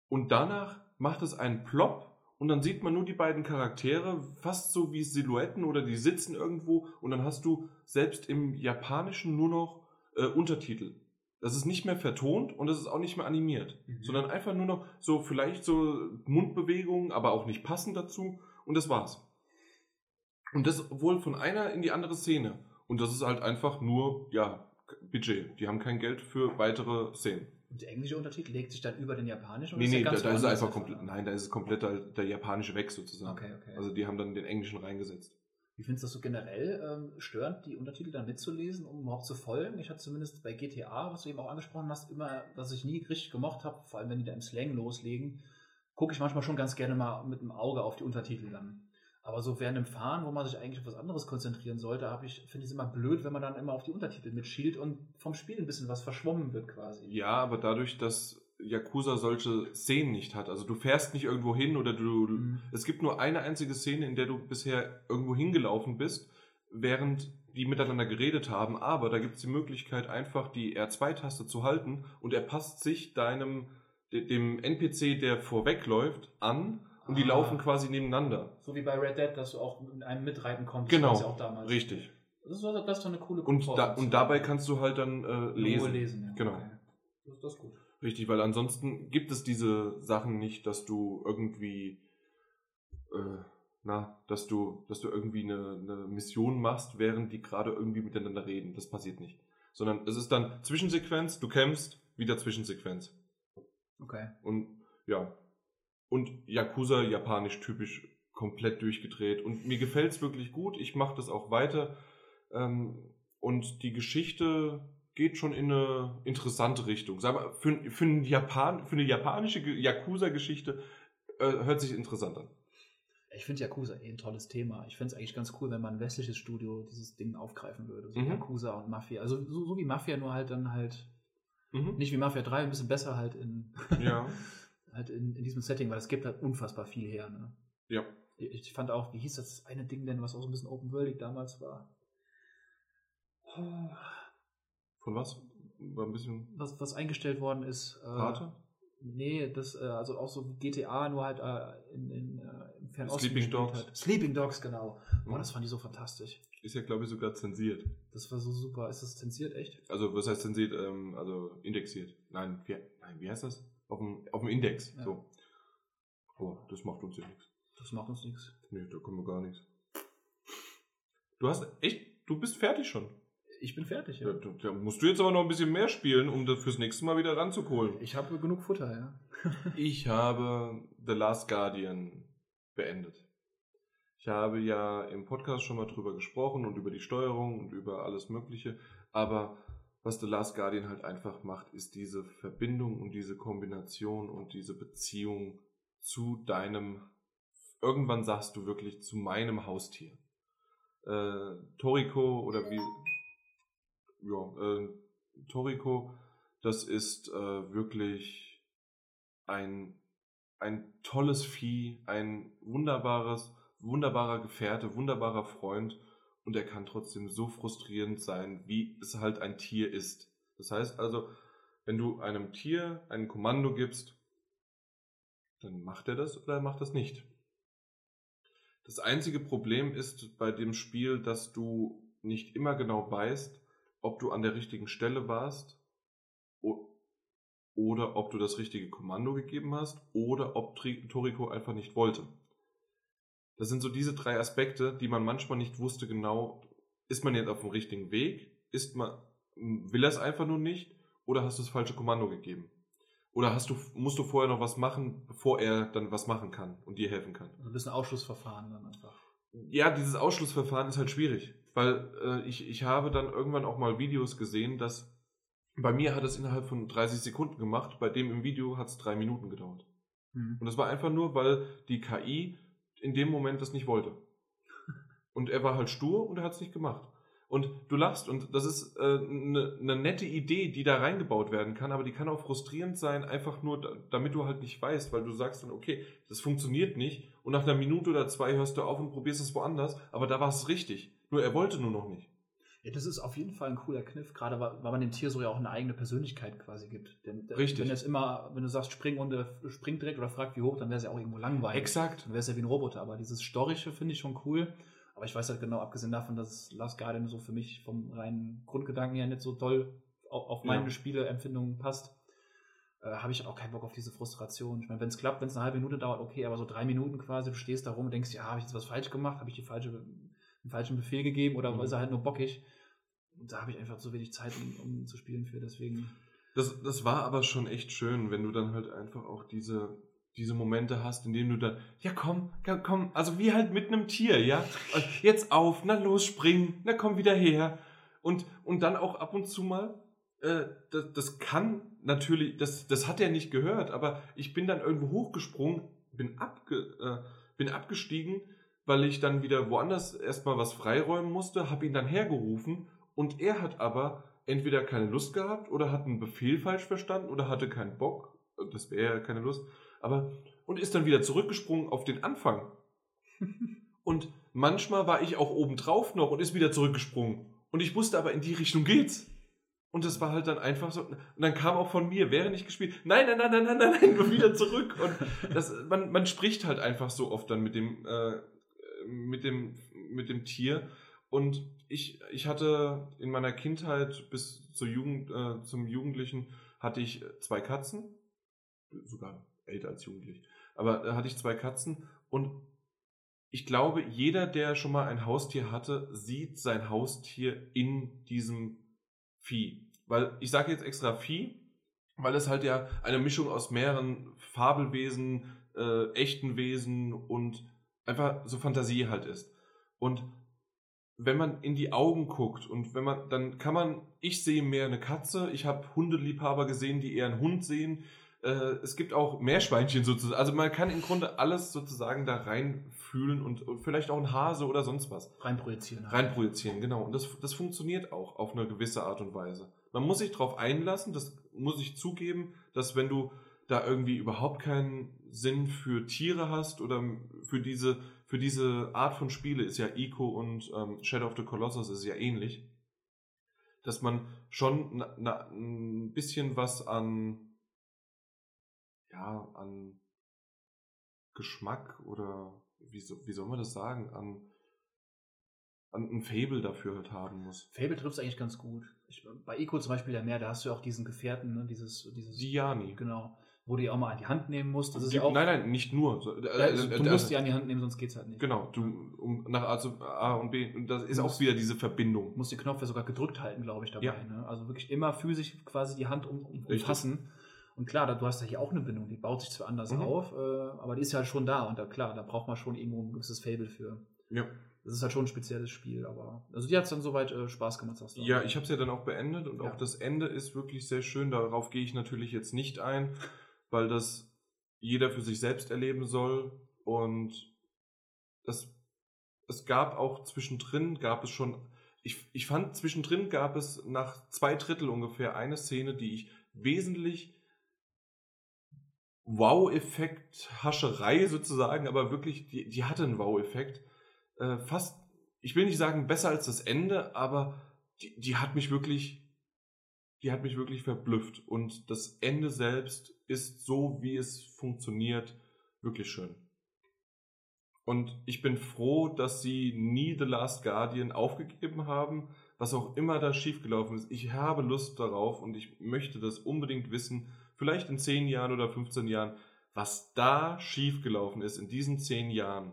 und danach macht es einen Plop und dann sieht man nur die beiden Charaktere, fast so wie Silhouetten oder die sitzen irgendwo und dann hast du selbst im Japanischen nur noch äh, Untertitel. Das ist nicht mehr vertont und das ist auch nicht mehr animiert, mhm. sondern einfach nur noch so vielleicht so Mundbewegungen, aber auch nicht passend dazu und das war's. Und das wohl von einer in die andere Szene. Und das ist halt einfach nur, ja, Budget. Die haben kein Geld für weitere Szenen. Und der englische Untertitel legt sich dann über den japanischen? Nee, nee, da, da ist er einfach komplett, nein, da ist es komplett der, der japanische weg sozusagen. Okay, okay. Also die haben dann den englischen reingesetzt. Wie findest du das so generell ähm, störend, die Untertitel dann mitzulesen, um überhaupt zu folgen? Ich hatte zumindest bei GTA, was du eben auch angesprochen hast, immer, was ich nie richtig gemocht habe, vor allem wenn die da im Slang loslegen, gucke ich manchmal schon ganz gerne mal mit dem Auge auf die Untertitel dann. Aber so während dem Fahren, wo man sich eigentlich auf was anderes konzentrieren sollte, ich, finde ich es immer blöd, wenn man dann immer auf die Untertitel mitschielt und vom Spiel ein bisschen was verschwommen wird quasi. Ja, aber dadurch, dass Yakuza solche Szenen nicht hat, also du fährst nicht irgendwo hin oder du, mhm. es gibt nur eine einzige Szene, in der du bisher irgendwo hingelaufen bist, während die miteinander geredet haben, aber da gibt es die Möglichkeit, einfach die R2-Taste zu halten und er passt sich deinem, dem NPC, der vorwegläuft, an und die ah. laufen quasi nebeneinander. So wie bei Red Dead, dass du auch in einem mitreiten kommst. Genau, ja auch damals. richtig. Das ist, das ist eine coole und, da, und dabei kannst du halt dann äh, lesen. lesen ja. Genau. Okay. Das, das ist gut. Richtig, weil ansonsten gibt es diese Sachen nicht, dass du irgendwie, äh, na, dass du, dass du irgendwie eine, eine Mission machst, während die gerade irgendwie miteinander reden. Das passiert nicht. Sondern es ist dann Zwischensequenz, du kämpfst, wieder Zwischensequenz. Okay. Und ja, und Yakuza, japanisch typisch, komplett durchgedreht. Und mir gefällt es wirklich gut. Ich mache das auch weiter. Ähm, und die Geschichte geht schon in eine interessante Richtung. Sag mal, für, für, einen Japan, für eine japanische Yakuza-Geschichte äh, hört sich interessant an. Ich finde Yakuza eh ein tolles Thema. Ich fände es eigentlich ganz cool, wenn man ein westliches Studio dieses Ding aufgreifen würde. So mhm. Yakuza und Mafia. Also so, so, wie Mafia, nur halt dann halt mhm. nicht wie Mafia 3, ein bisschen besser halt in, ja. halt in, in, diesem Setting, weil es gibt halt unfassbar viel her. Ne? Ja. Ich fand auch, wie hieß das eine Ding denn, was auch so ein bisschen open worldig damals war? Von was? War ein bisschen. Was, was eingestellt worden ist. Äh, Karte? Nee, das, äh, also auch so wie GTA, nur halt äh, in, in, äh, im Fernosten. Sleeping Dogs. Hat. Sleeping Dogs, genau. Mhm. Boah, das fand ich so fantastisch. Ist ja, glaube ich, sogar zensiert. Das war so super. Ist das zensiert, echt? Also, was heißt zensiert? Ähm, also indexiert. Nein, wie, nein, wie heißt das? Auf dem, auf dem Index. Ja. So. Aber das macht uns ja nichts. Das macht uns nichts. Nee, da kommen wir gar nichts. Du hast echt, du bist fertig schon. Ich bin fertig, ja. Da, da, musst du jetzt aber noch ein bisschen mehr spielen, um das fürs nächste Mal wieder ranzuholen. Ich habe genug Futter, ja. ich habe The Last Guardian beendet. Ich habe ja im Podcast schon mal drüber gesprochen und über die Steuerung und über alles Mögliche. Aber was The Last Guardian halt einfach macht, ist diese Verbindung und diese Kombination und diese Beziehung zu deinem, irgendwann sagst du wirklich zu meinem Haustier. Äh, Toriko oder wie, ja, äh, Toriko, das ist äh, wirklich ein, ein tolles Vieh, ein wunderbares, wunderbarer Gefährte, wunderbarer Freund und er kann trotzdem so frustrierend sein, wie es halt ein Tier ist. Das heißt also, wenn du einem Tier ein Kommando gibst, dann macht er das oder er macht das nicht. Das einzige Problem ist bei dem Spiel, dass du nicht immer genau weißt, ob du an der richtigen Stelle warst oder ob du das richtige Kommando gegeben hast oder ob Toriko einfach nicht wollte. Das sind so diese drei Aspekte, die man manchmal nicht wusste genau, ist man jetzt auf dem richtigen Weg, ist man, will er es einfach nur nicht oder hast du das falsche Kommando gegeben? Oder hast du, musst du vorher noch was machen, bevor er dann was machen kann und dir helfen kann? Also ein bisschen Ausschlussverfahren dann einfach. Ja, dieses Ausschlussverfahren ist halt schwierig. Weil äh, ich, ich habe dann irgendwann auch mal Videos gesehen, dass bei mir hat es innerhalb von 30 Sekunden gemacht, bei dem im Video hat es drei Minuten gedauert. Mhm. Und das war einfach nur, weil die KI in dem Moment das nicht wollte. Und er war halt stur und er hat es nicht gemacht. Und du lachst und das ist eine äh, ne, ne nette Idee, die da reingebaut werden kann, aber die kann auch frustrierend sein, einfach nur, damit du halt nicht weißt, weil du sagst dann, okay, das funktioniert nicht und nach einer Minute oder zwei hörst du auf und probierst es woanders, aber da war es richtig. Nur er wollte nur noch nicht. Ja, das ist auf jeden Fall ein cooler Kniff, gerade weil, man dem Tier so ja auch eine eigene Persönlichkeit quasi gibt. Denn, Richtig. Wenn es immer, wenn du sagst, spring und springt direkt oder fragt, wie hoch, dann wäre es ja auch irgendwo langweilig. Exakt. Dann wäre es ja wie ein Roboter. Aber dieses Storische finde ich schon cool. Aber ich weiß halt genau, abgesehen davon, dass Last Guardian so für mich vom reinen Grundgedanken her nicht so toll auf, auf meine ja. Spieleempfindungen passt, äh, habe ich auch keinen Bock auf diese Frustration. Ich meine, wenn es klappt, wenn es eine halbe Minute dauert, okay, aber so drei Minuten quasi, du stehst da rum und denkst, ja, habe ich jetzt was falsch gemacht, habe ich die falsche einen falschen Befehl gegeben oder mhm. ist er halt nur bockig. Da habe ich einfach zu wenig Zeit, um, um, zu spielen für, deswegen. Das, das war aber schon echt schön, wenn du dann halt einfach auch diese, diese Momente hast, in denen du dann, ja komm, komm, also wie halt mit einem Tier, ja, jetzt auf, na los, spring, na komm wieder her. Und, und dann auch ab und zu mal, äh, das, das kann natürlich, das, das hat er nicht gehört, aber ich bin dann irgendwo hochgesprungen, bin, abge, äh, bin abgestiegen weil ich dann wieder woanders erstmal was freiräumen musste, habe ihn dann hergerufen und er hat aber entweder keine Lust gehabt oder hat einen Befehl falsch verstanden oder hatte keinen Bock, das wäre ja keine Lust, aber und ist dann wieder zurückgesprungen auf den Anfang. und manchmal war ich auch oben drauf noch und ist wieder zurückgesprungen und ich wusste aber in die Richtung geht's. Und das war halt dann einfach so. Und dann kam auch von mir, während ich gespielt, nein, nein, nein, nein, nein, nein, nein, nur wieder zurück. Und das, man, man spricht halt einfach so oft dann mit dem, äh, mit dem, mit dem Tier. Und ich, ich hatte in meiner Kindheit bis zur Jugend, äh, zum Jugendlichen hatte ich zwei Katzen, sogar älter als jugendlich, aber da hatte ich zwei Katzen und ich glaube, jeder, der schon mal ein Haustier hatte, sieht sein Haustier in diesem Vieh. Weil ich sage jetzt extra Vieh, weil es halt ja eine Mischung aus mehreren Fabelwesen, äh, echten Wesen und einfach so Fantasie halt ist. Und wenn man in die Augen guckt und wenn man, dann kann man, ich sehe mehr eine Katze, ich habe Hundeliebhaber gesehen, die eher einen Hund sehen. äh, es gibt auch Meerschweinchen sozusagen. Also man kann im Grunde alles sozusagen da reinfühlen und, und vielleicht auch ein Hase oder sonst was. Reinprojizieren. Reinprojizieren, genau. Und das, das funktioniert auch auf eine gewisse Art und Weise. Man muss sich darauf einlassen, das muss ich zugeben, dass wenn du da irgendwie überhaupt keinen Sinn für Tiere hast oder für diese, für diese Art von Spiele ist ja Ico und ähm, Shadow of the Colossus ist ja ähnlich, dass man schon na, na, ein bisschen was an ja, an Geschmack oder wie, wie soll man das sagen, an, an ein Fable dafür halt haben muss. Fable trifft es eigentlich ganz gut. Ich, bei Eco zum Beispiel ja mehr, da hast du ja auch diesen Gefährten, ne? dieses, dieses. Diani. Genau. Wo du die auch mal an die Hand nehmen musst. Das ist die, ja auch, nein, nein, nicht nur. So, äh, also, du musst die an die Hand nehmen, sonst geht es halt nicht. Genau, du, um nach A zu A und B. Und das ist auch wieder diese Verbindung. Du musst den Knopf ja sogar gedrückt halten, glaube ich, dabei. Ja. Ne? Also wirklich immer physisch quasi die Hand um, um, umfassen. Und klar, du hast ja hier auch eine Bindung, die baut sich zwar anders mhm. auf, äh, aber die ist ja halt schon da. Und da, klar, da braucht man schon irgendwo ein gewisses Fable für. Ja. Das ist halt schon ein spezielles Spiel, aber also dir hat es dann soweit äh, Spaß gemacht, sagst du. Ja, ich habe es ja dann auch beendet und ja. auch das Ende ist wirklich sehr schön. Darauf gehe ich natürlich jetzt nicht ein, weil das jeder für sich selbst erleben soll. Und das, es gab auch zwischendrin, gab es schon, ich, ich fand zwischendrin gab es nach zwei Drittel ungefähr eine Szene, die ich wesentlich Wow-Effekt, Hascherei sozusagen, aber wirklich, die, die hatte einen Wow-Effekt. Äh, fast, ich will nicht sagen besser als das Ende, aber die, die hat mich wirklich, die hat mich wirklich verblüfft. Und das Ende selbst ist so, wie es funktioniert, wirklich schön. Und ich bin froh, dass sie nie The Last Guardian aufgegeben haben, was auch immer da schiefgelaufen ist. Ich habe Lust darauf und ich möchte das unbedingt wissen, vielleicht in 10 Jahren oder 15 Jahren, was da schiefgelaufen ist in diesen 10 Jahren.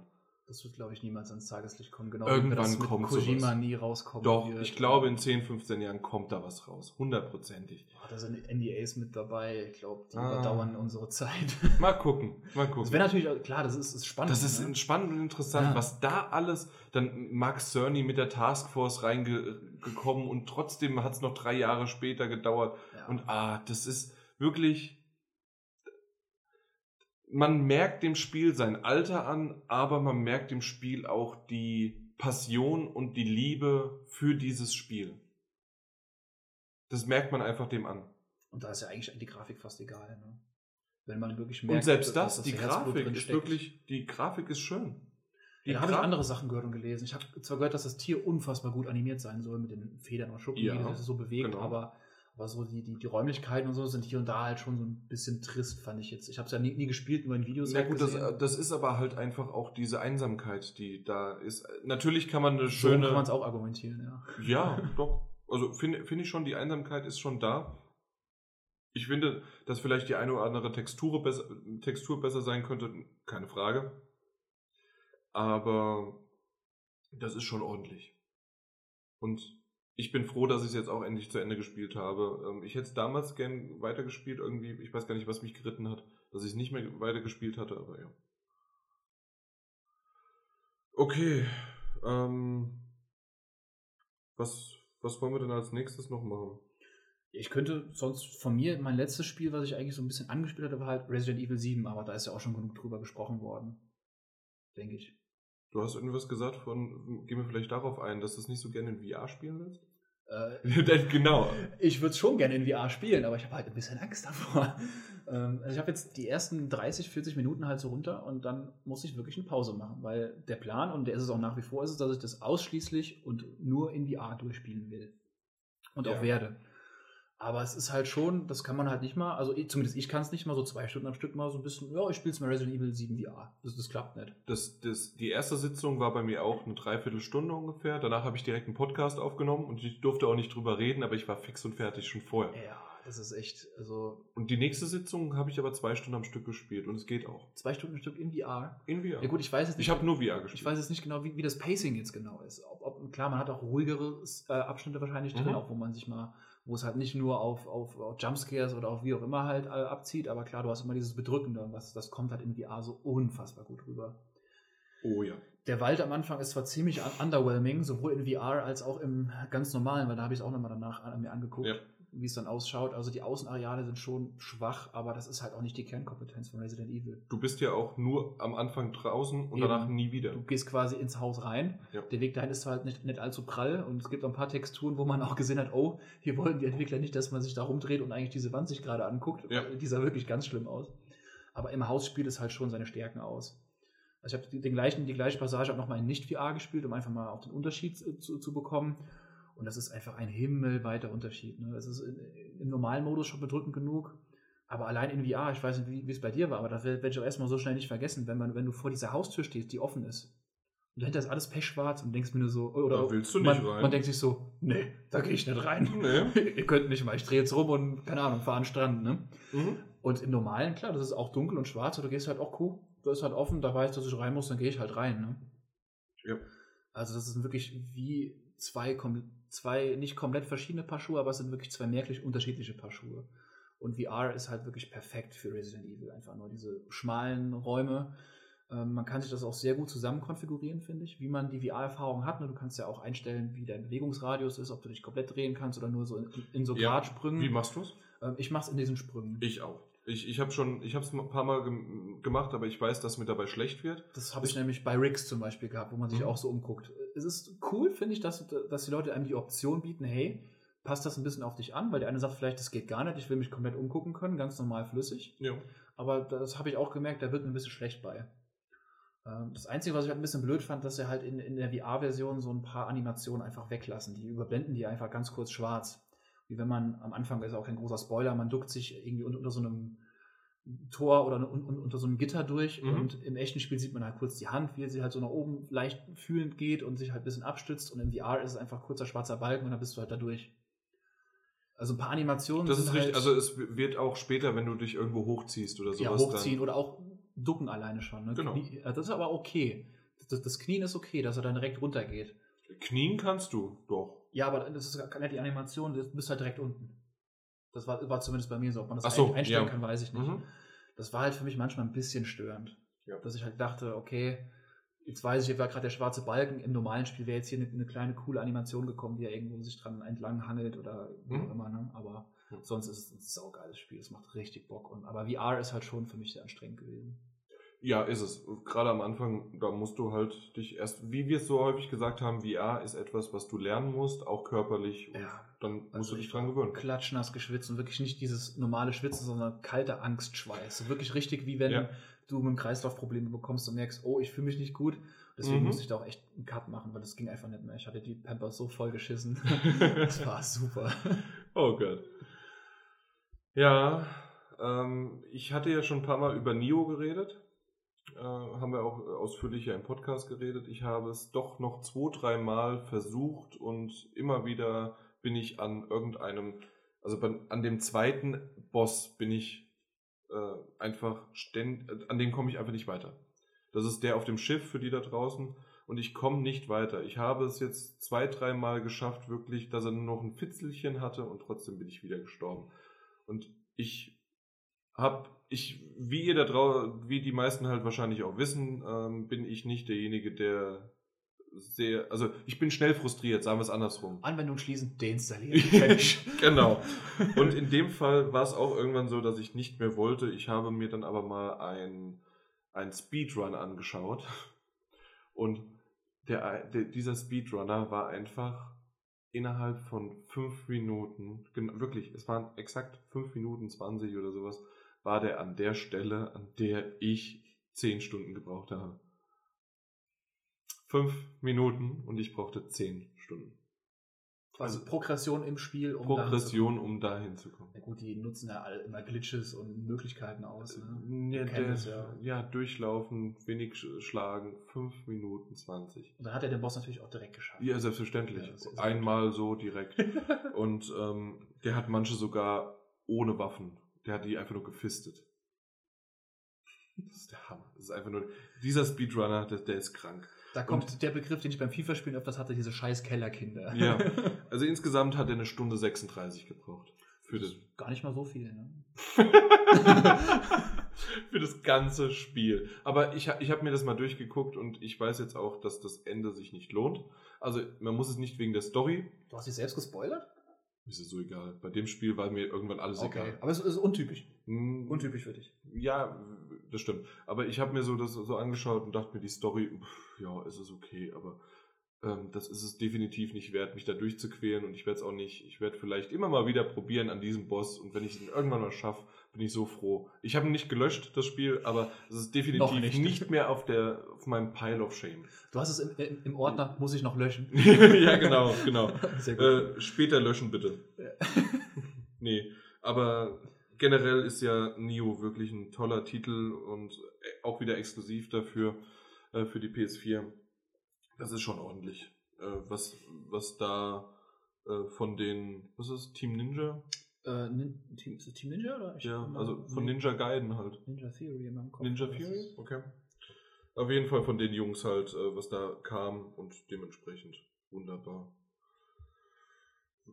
Das wird, glaube ich, niemals ans Tageslicht kommen. Genau Irgendwann wie kommt Kojima sowas. nie rauskommen Doch, wird. ich glaube, in 10, 15 Jahren kommt da was raus. Hundertprozentig. Oh, da sind NDAs mit dabei. Ich glaube, die ah. überdauern unsere Zeit. Mal gucken, mal gucken. Das wäre natürlich, klar, das ist, ist, spannend. Das ist ne? spannend und interessant, ja. was da alles, dann Max Cerny mit der Taskforce reingekommen und trotzdem hat es noch drei Jahre später gedauert. Ja. Und ah, das ist wirklich man merkt dem Spiel sein Alter an, aber man merkt dem Spiel auch die Passion und die Liebe für dieses Spiel. Das merkt man einfach dem an. Und da ist ja eigentlich die Grafik fast egal, ne? Wenn man wirklich merkt, und selbst das, das die Grafik ist wirklich, die Grafik ist schön. Ja, da habe ich andere Sachen gehört und gelesen. Ich habe zwar gehört, dass das Tier unfassbar gut animiert sein soll mit den Federn und Schuppen, ja, wie das so bewegt, genau. aber aber so die, die, die Räumlichkeiten und so sind hier und da halt schon so ein bisschen trist, fand ich jetzt. Ich habe es ja nie, nie gespielt, nur in Videos. Ja gut, das, das, ist aber halt einfach auch diese Einsamkeit, die da ist. Natürlich kann man eine schöne... So kann man es auch argumentieren, ja. Ja, doch. Also finde find ich schon, die Einsamkeit ist schon da. Ich finde, dass vielleicht die eine oder andere Textur besser, Textur besser sein könnte, keine Frage. Aber das ist schon ordentlich. Und ich bin froh, dass ich es jetzt auch endlich zu Ende gespielt habe. Ähm, ich hätte es damals gern weitergespielt, irgendwie. Ich weiß gar nicht, was mich geritten hat, dass ich es nicht mehr weitergespielt hatte, aber ja. Okay. Ähm, was, was wollen wir denn als nächstes noch machen? Ich könnte sonst von mir, mein letztes Spiel, was ich eigentlich so ein bisschen angespielt hatte, war halt Resident Evil 7, aber da ist ja auch schon genug drüber gesprochen worden. Denke ich. Du hast irgendwas gesagt von, gehen wir vielleicht darauf ein, dass du es nicht so gerne in VR spielen willst? Äh, genau. Ich würde es schon gerne in VR spielen, aber ich habe halt ein bisschen Angst davor. Ähm, also ich habe jetzt die ersten 30, 40 Minuten halt so runter und dann muss ich wirklich eine Pause machen, weil der Plan, und der ist es auch nach wie vor, ist es, dass ich das ausschließlich und nur in VR durchspielen will. Und ja. auch werde. Aber es ist halt schon, das kann man halt nicht mal, also zumindest ich kann es nicht mal so zwei Stunden am Stück mal so ein bisschen, ja, ich spiele es mal Resident Evil 7 VR. Das, das klappt nicht. Das, das, die erste Sitzung war bei mir auch eine Dreiviertelstunde ungefähr. Danach habe ich direkt einen Podcast aufgenommen und ich durfte auch nicht drüber reden, aber ich war fix und fertig schon vorher. Ja, das ist echt, also. Und die nächste Sitzung habe ich aber zwei Stunden am Stück gespielt und es geht auch. Zwei Stunden am Stück in VR? In VR. Ja gut, ich weiß jetzt nicht. Ich habe nur VR gespielt. Ich weiß jetzt nicht genau, wie, wie das Pacing jetzt genau ist. Ob, ob, klar, man hat auch ruhigere äh, Abschnitte wahrscheinlich drin, mhm. auch wo man sich mal wo es halt nicht nur auf, auf, auf Jumpscares oder auf wie auch immer halt äh, abzieht, aber klar, du hast immer dieses Bedrückende, was, das kommt halt in VR so unfassbar gut rüber. Oh ja. Der Wald am Anfang ist zwar ziemlich underwhelming, sowohl in VR als auch im ganz normalen, weil da habe ich es auch nochmal danach an, mir angeguckt. Ja. Wie es dann ausschaut. Also die Außenareale sind schon schwach, aber das ist halt auch nicht die Kernkompetenz von Resident Evil. Du bist ja auch nur am Anfang draußen und Eben. danach nie wieder. Du gehst quasi ins Haus rein. Ja. Der Weg dahin ist halt nicht, nicht allzu prall und es gibt auch ein paar Texturen, wo man auch gesehen hat, oh, hier wollen die Entwickler nicht, dass man sich da rumdreht und eigentlich diese Wand sich gerade anguckt. Ja. Die sah wirklich ganz schlimm aus. Aber im Haus spielt es halt schon seine Stärken aus. Also ich habe den gleichen, die gleiche Passage auch nochmal in Nicht-VR gespielt, um einfach mal auch den Unterschied zu, zu bekommen. Und das ist einfach ein himmelweiter Unterschied. Ne? Es ist im normalen Modus schon bedrückend genug. Aber allein in VR, ich weiß nicht, wie es bei dir war, aber das werde ich auch erstmal so schnell nicht vergessen, wenn, man, wenn du vor dieser Haustür stehst, die offen ist. Und dahinter ist alles pechschwarz und denkst mir nur so, oder da willst du nicht man, rein. man denkt sich so, nee, da gehe ich nicht rein. Nee. Ihr könnt nicht mal, ich drehe jetzt rum und, keine Ahnung, fahre an den Strand. Ne? Mhm. Und im Normalen, klar, das ist auch dunkel und schwarz, aber du gehst halt auch cool, du ist halt offen, da weißt du, dass ich rein muss, dann gehe ich halt rein. Ne? Ja. Also das ist wirklich wie zwei, zwei nicht komplett verschiedene Paar Schuhe, aber es sind wirklich zwei merklich unterschiedliche Paar Schuhe. Und VR ist halt wirklich perfekt für Resident Evil. Einfach nur diese schmalen Räume. Ähm, man kann sich das auch sehr gut zusammen konfigurieren, finde ich, wie man die VR-Erfahrung hat. Ne? Du kannst ja auch einstellen, wie dein Bewegungsradius ist, ob du dich komplett drehen kannst oder nur so in, in so ja. Gradsprüngen. Wie machst du es? Ähm, ich mache es in diesen Sprüngen. Ich auch. Ich, ich habe schon, ich habe es ein paar Mal gem gemacht, aber ich weiß, dass mir dabei schlecht wird. Das habe ich, ich, nämlich bei Rigs zum Beispiel gehabt, wo man sich mhm. auch so umguckt. Es ist cool, finde ich, dass, dass die Leute einem die Option bieten, hey, passt das ein bisschen auf dich an, weil der eine sagt vielleicht, das geht gar nicht, ich will mich komplett umgucken können, ganz normal flüssig. Ja. Aber das habe ich auch gemerkt, da wird mir ein bisschen schlecht bei. Ähm, das Einzige, was ich halt ein bisschen blöd fand, dass sie halt in, in der VR-Version so ein paar Animationen einfach weglassen. Die überblenden die einfach ganz kurz schwarz wie wenn man am Anfang, ist auch kein großer Spoiler, man duckt sich irgendwie unter, unter so einem Tor oder unter, so einem Gitter durch mhm. und im echten Spiel sieht man halt kurz die Hand, wie sie halt so nach oben leicht fühlend geht und sich halt ein bisschen abstützt und im VR ist es einfach kurzer schwarzer Balken und dann bist du halt da durch. Also ein paar Animationen. Das ist richtig, halt, also es wird auch später, wenn du dich irgendwo hochziehst oder sowas. Ja, hochziehen oder auch ducken alleine schon. Ne? Genau. Knie, also das ist aber okay. Das, das Knien ist okay, dass er dann direkt runtergeht. Knien kannst du, doch. Ja, aber das ist gar nicht die Animation, du bist halt direkt unten. Das war, war zumindest bei mir so. Ob man das so, einstellen ja. kann, weiß ich nicht. Mhm. Das war halt für mich manchmal ein bisschen störend. Ja. Dass ich halt dachte, okay, jetzt weiß ich, hier war gerade der schwarze Balken. Im normalen Spiel wäre jetzt hier eine, eine, kleine, coole Animation gekommen, die ja irgendwo sich dran entlang hangelt oder wie mhm. auch immer. Ne? Aber mhm. sonst ist es ein saugeiles Spiel. Es macht richtig Bock. Und, aber VR ist halt schon für mich sehr anstrengend gewesen. Ja, ist es. Gerade am Anfang, da musst du halt dich erst, wie wir es so häufig gesagt haben, VR ist etwas, was du lernen musst, auch körperlich. ja. Dann musst also du dich dran gewöhnen. Klatschnass geschwitzt und wirklich nicht dieses normale Schwitzen, sondern kalter Angstschweiß. Wirklich richtig, wie wenn ja. du mit dem Kreislauf Probleme bekommst und merkst, oh, ich fühle mich nicht gut. Deswegen mhm. musste ich da auch echt einen Cut machen, weil das ging einfach nicht mehr. Ich hatte die Pampers so voll geschissen. das war super. Oh Gott. Ja, ähm, ich hatte ja schon ein paar Mal über Nio geredet äh, haben wir auch ausführlicher im Podcast geredet. Ich habe es doch noch zwei, dreimal versucht und immer wieder bin ich an irgendeinem, also an dem zweiten Boss bin ich äh, einfach ständig, an dem komme ich einfach nicht weiter. Das ist der auf dem Schiff für die da draußen und ich komme nicht weiter. Ich habe es jetzt zwei, dreimal geschafft, wirklich, dass er nur noch ein Fitzelchen hatte und trotzdem bin ich wieder gestorben. Und ich habe ich, wie ihr da draußen, wie die meisten halt wahrscheinlich auch wissen, ähm, bin ich nicht derjenige, der sehr, also ich bin schnell frustriert, sagen wir es andersrum. Anwendung schließen, deinstallieren. genau. Und in dem Fall war es auch irgendwann so, dass ich nicht mehr wollte. Ich habe mir dann aber mal ein, ein Speedrun angeschaut. Und der, der, dieser Speedrunner war einfach innerhalb von fünf Minuten, wirklich, es waren exakt fünf Minuten zwanzig oder sowas, war der an der Stelle, an der ich zehn Stunden gebraucht habe. Fünf Minuten und ich brauchte zehn Stunden. Also, also Progression im Spiel, um Progression, dahin um dahin zu kommen. Ja gut, die nutzen ja alle immer Glitches und Möglichkeiten aus. Ne? Ja, der, ja. ja, durchlaufen, wenig schlagen, fünf Minuten zwanzig. Und dann hat er den Boss natürlich auch direkt geschafft. Ja, selbstverständlich. Ja, Einmal so direkt. und ähm, der hat manche sogar ohne Waffen der hat die einfach nur gefistet. Das ist der Hammer. Das ist einfach nur. Dieser Speedrunner, der, der ist krank. Da kommt und, der Begriff, den ich beim FIFA-Spielen öfters hatte, diese scheiß Kellerkinder. Ja. Also insgesamt hat er eine Stunde 36 gebraucht. Für das, das gar nicht mal so viel, ne? für das ganze Spiel. Aber ich, ich habe mir das mal durchgeguckt und ich weiß jetzt auch, dass das Ende sich nicht lohnt. Also man muss es nicht wegen der Story. Du hast dich selbst gespoilert? Ist es so egal. Bei dem Spiel war mir irgendwann alles okay. egal. Aber es ist untypisch. Hm, untypisch für dich. Ja, das stimmt. Aber ich habe mir so das so angeschaut und dachte mir, die Story, pff, ja, es ist okay, aber ähm, das ist es definitiv nicht wert, mich da durchzuquälen und ich werde es auch nicht. Ich werde vielleicht immer mal wieder probieren an diesem Boss und wenn ich es irgendwann mal schaffe, bin ich so froh. Ich habe ihn nicht gelöscht, das Spiel, aber es ist definitiv nicht. nicht. mehr auf, der, auf meinem Pile of Shame. Du hast es im, im Ordner, muss ich noch löschen. ja, genau, genau. Äh, später löschen bitte. nee, aber generell ist ja Nio wirklich ein toller Titel und auch wieder exklusiv dafür, äh, für die PS4. Das ist schon ordentlich. Äh, was, was da äh, von den, was ist Team Ninja? Äh, Team, ist es Team Ninja oder? Ich ja, also von Ninja Gaiden halt. Ninja Theory in meinem Kopf. Ninja Theory? Okay. Auf jeden Fall von den Jungs halt, äh, was da kam und dementsprechend wunderbar.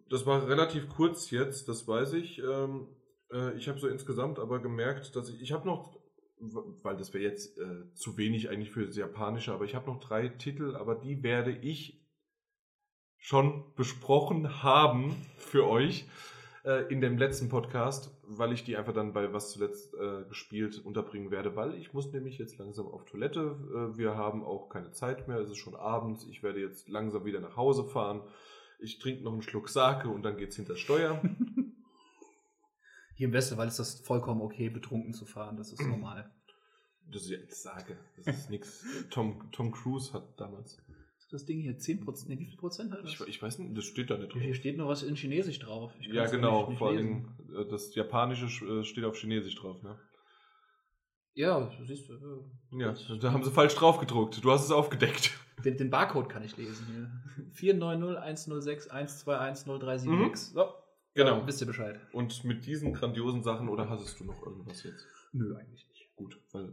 Das war relativ kurz jetzt, das weiß ich. Ähm, äh, ich habe so insgesamt aber gemerkt, dass ich, ich habe noch weil das wäre jetzt äh, zu wenig eigentlich für das Japanische, aber ich habe noch drei Titel, aber die werde ich schon besprochen haben für euch äh, in dem letzten Podcast, weil ich die einfach dann bei was zuletzt äh, gespielt unterbringen werde, weil ich muss nämlich jetzt langsam auf Toilette. Äh, wir haben auch keine Zeit mehr, es ist schon abends, ich werde jetzt langsam wieder nach Hause fahren. Ich trinke noch einen Schluck Sake und dann geht's hinter Steuer. Hier im Westen, weil es das vollkommen okay, betrunken zu fahren. Das ist normal. Das ist ja ich sage, das ist nichts. Tom, Tom Cruise hat damals. Das Ding hier 10%, nee, wie viel Prozent hat das? Ich, ich, weiß nicht, das steht da nicht drauf. Hier steht nur was in Chinesisch drauf. ja, genau, nicht, nicht vor allem äh, das Japanische äh, steht auf Chinesisch drauf, ne? Ja, siehst du. Ja, da haben sie falsch drauf gedruckt. Du hast es aufgedeckt. Den, den Barcode kann ich lesen hier. 490 106 121 036. Mhm. So, Genau. Wisst ihr Bescheid. Und mit diesen grandiosen Sachen, oder hattest du noch irgendwas jetzt? Nö, eigentlich nicht. Gut, weil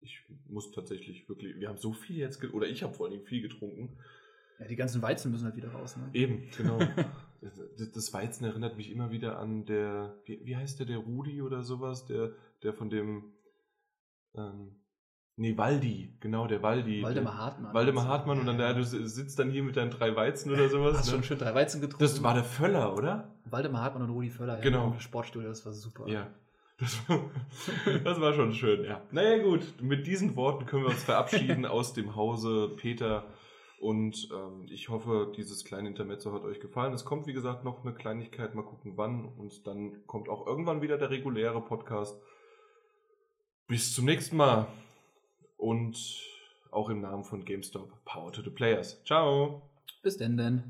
ich muss tatsächlich wirklich, wir haben so viel jetzt, oder ich habe vor allem viel getrunken. Ja, die ganzen Weizen müssen halt wieder raus, ne? Eben, genau. das Weizen erinnert mich immer wieder an der, wie, wie heißt der, der Rudi oder sowas, der, der von dem, ähm, Nee, Waldi, genau, der Waldi. Waldemar Hartmann. Waldemar Hartmann und dann, ja, du sitzt dann hier mit deinen drei Weizen oder sowas. Hast ne? schon schön drei Weizen getrunken. Das war der Völler, oder? Waldemar Hartmann und Rudi Völler, ja. Genau. Im Sportstudio, das war super. Ja. Das war, das war schon schön, ja. Naja, gut, mit diesen Worten können wir uns verabschieden aus dem Hause Peter. Und ähm, ich hoffe, dieses kleine Intermezzo hat euch gefallen. Es kommt, wie gesagt, noch eine Kleinigkeit. Mal gucken, wann. Und dann kommt auch irgendwann wieder der reguläre Podcast. Bis zum nächsten Mal und auch im Namen von GameStop Power to the Players. Ciao. Bis denn denn.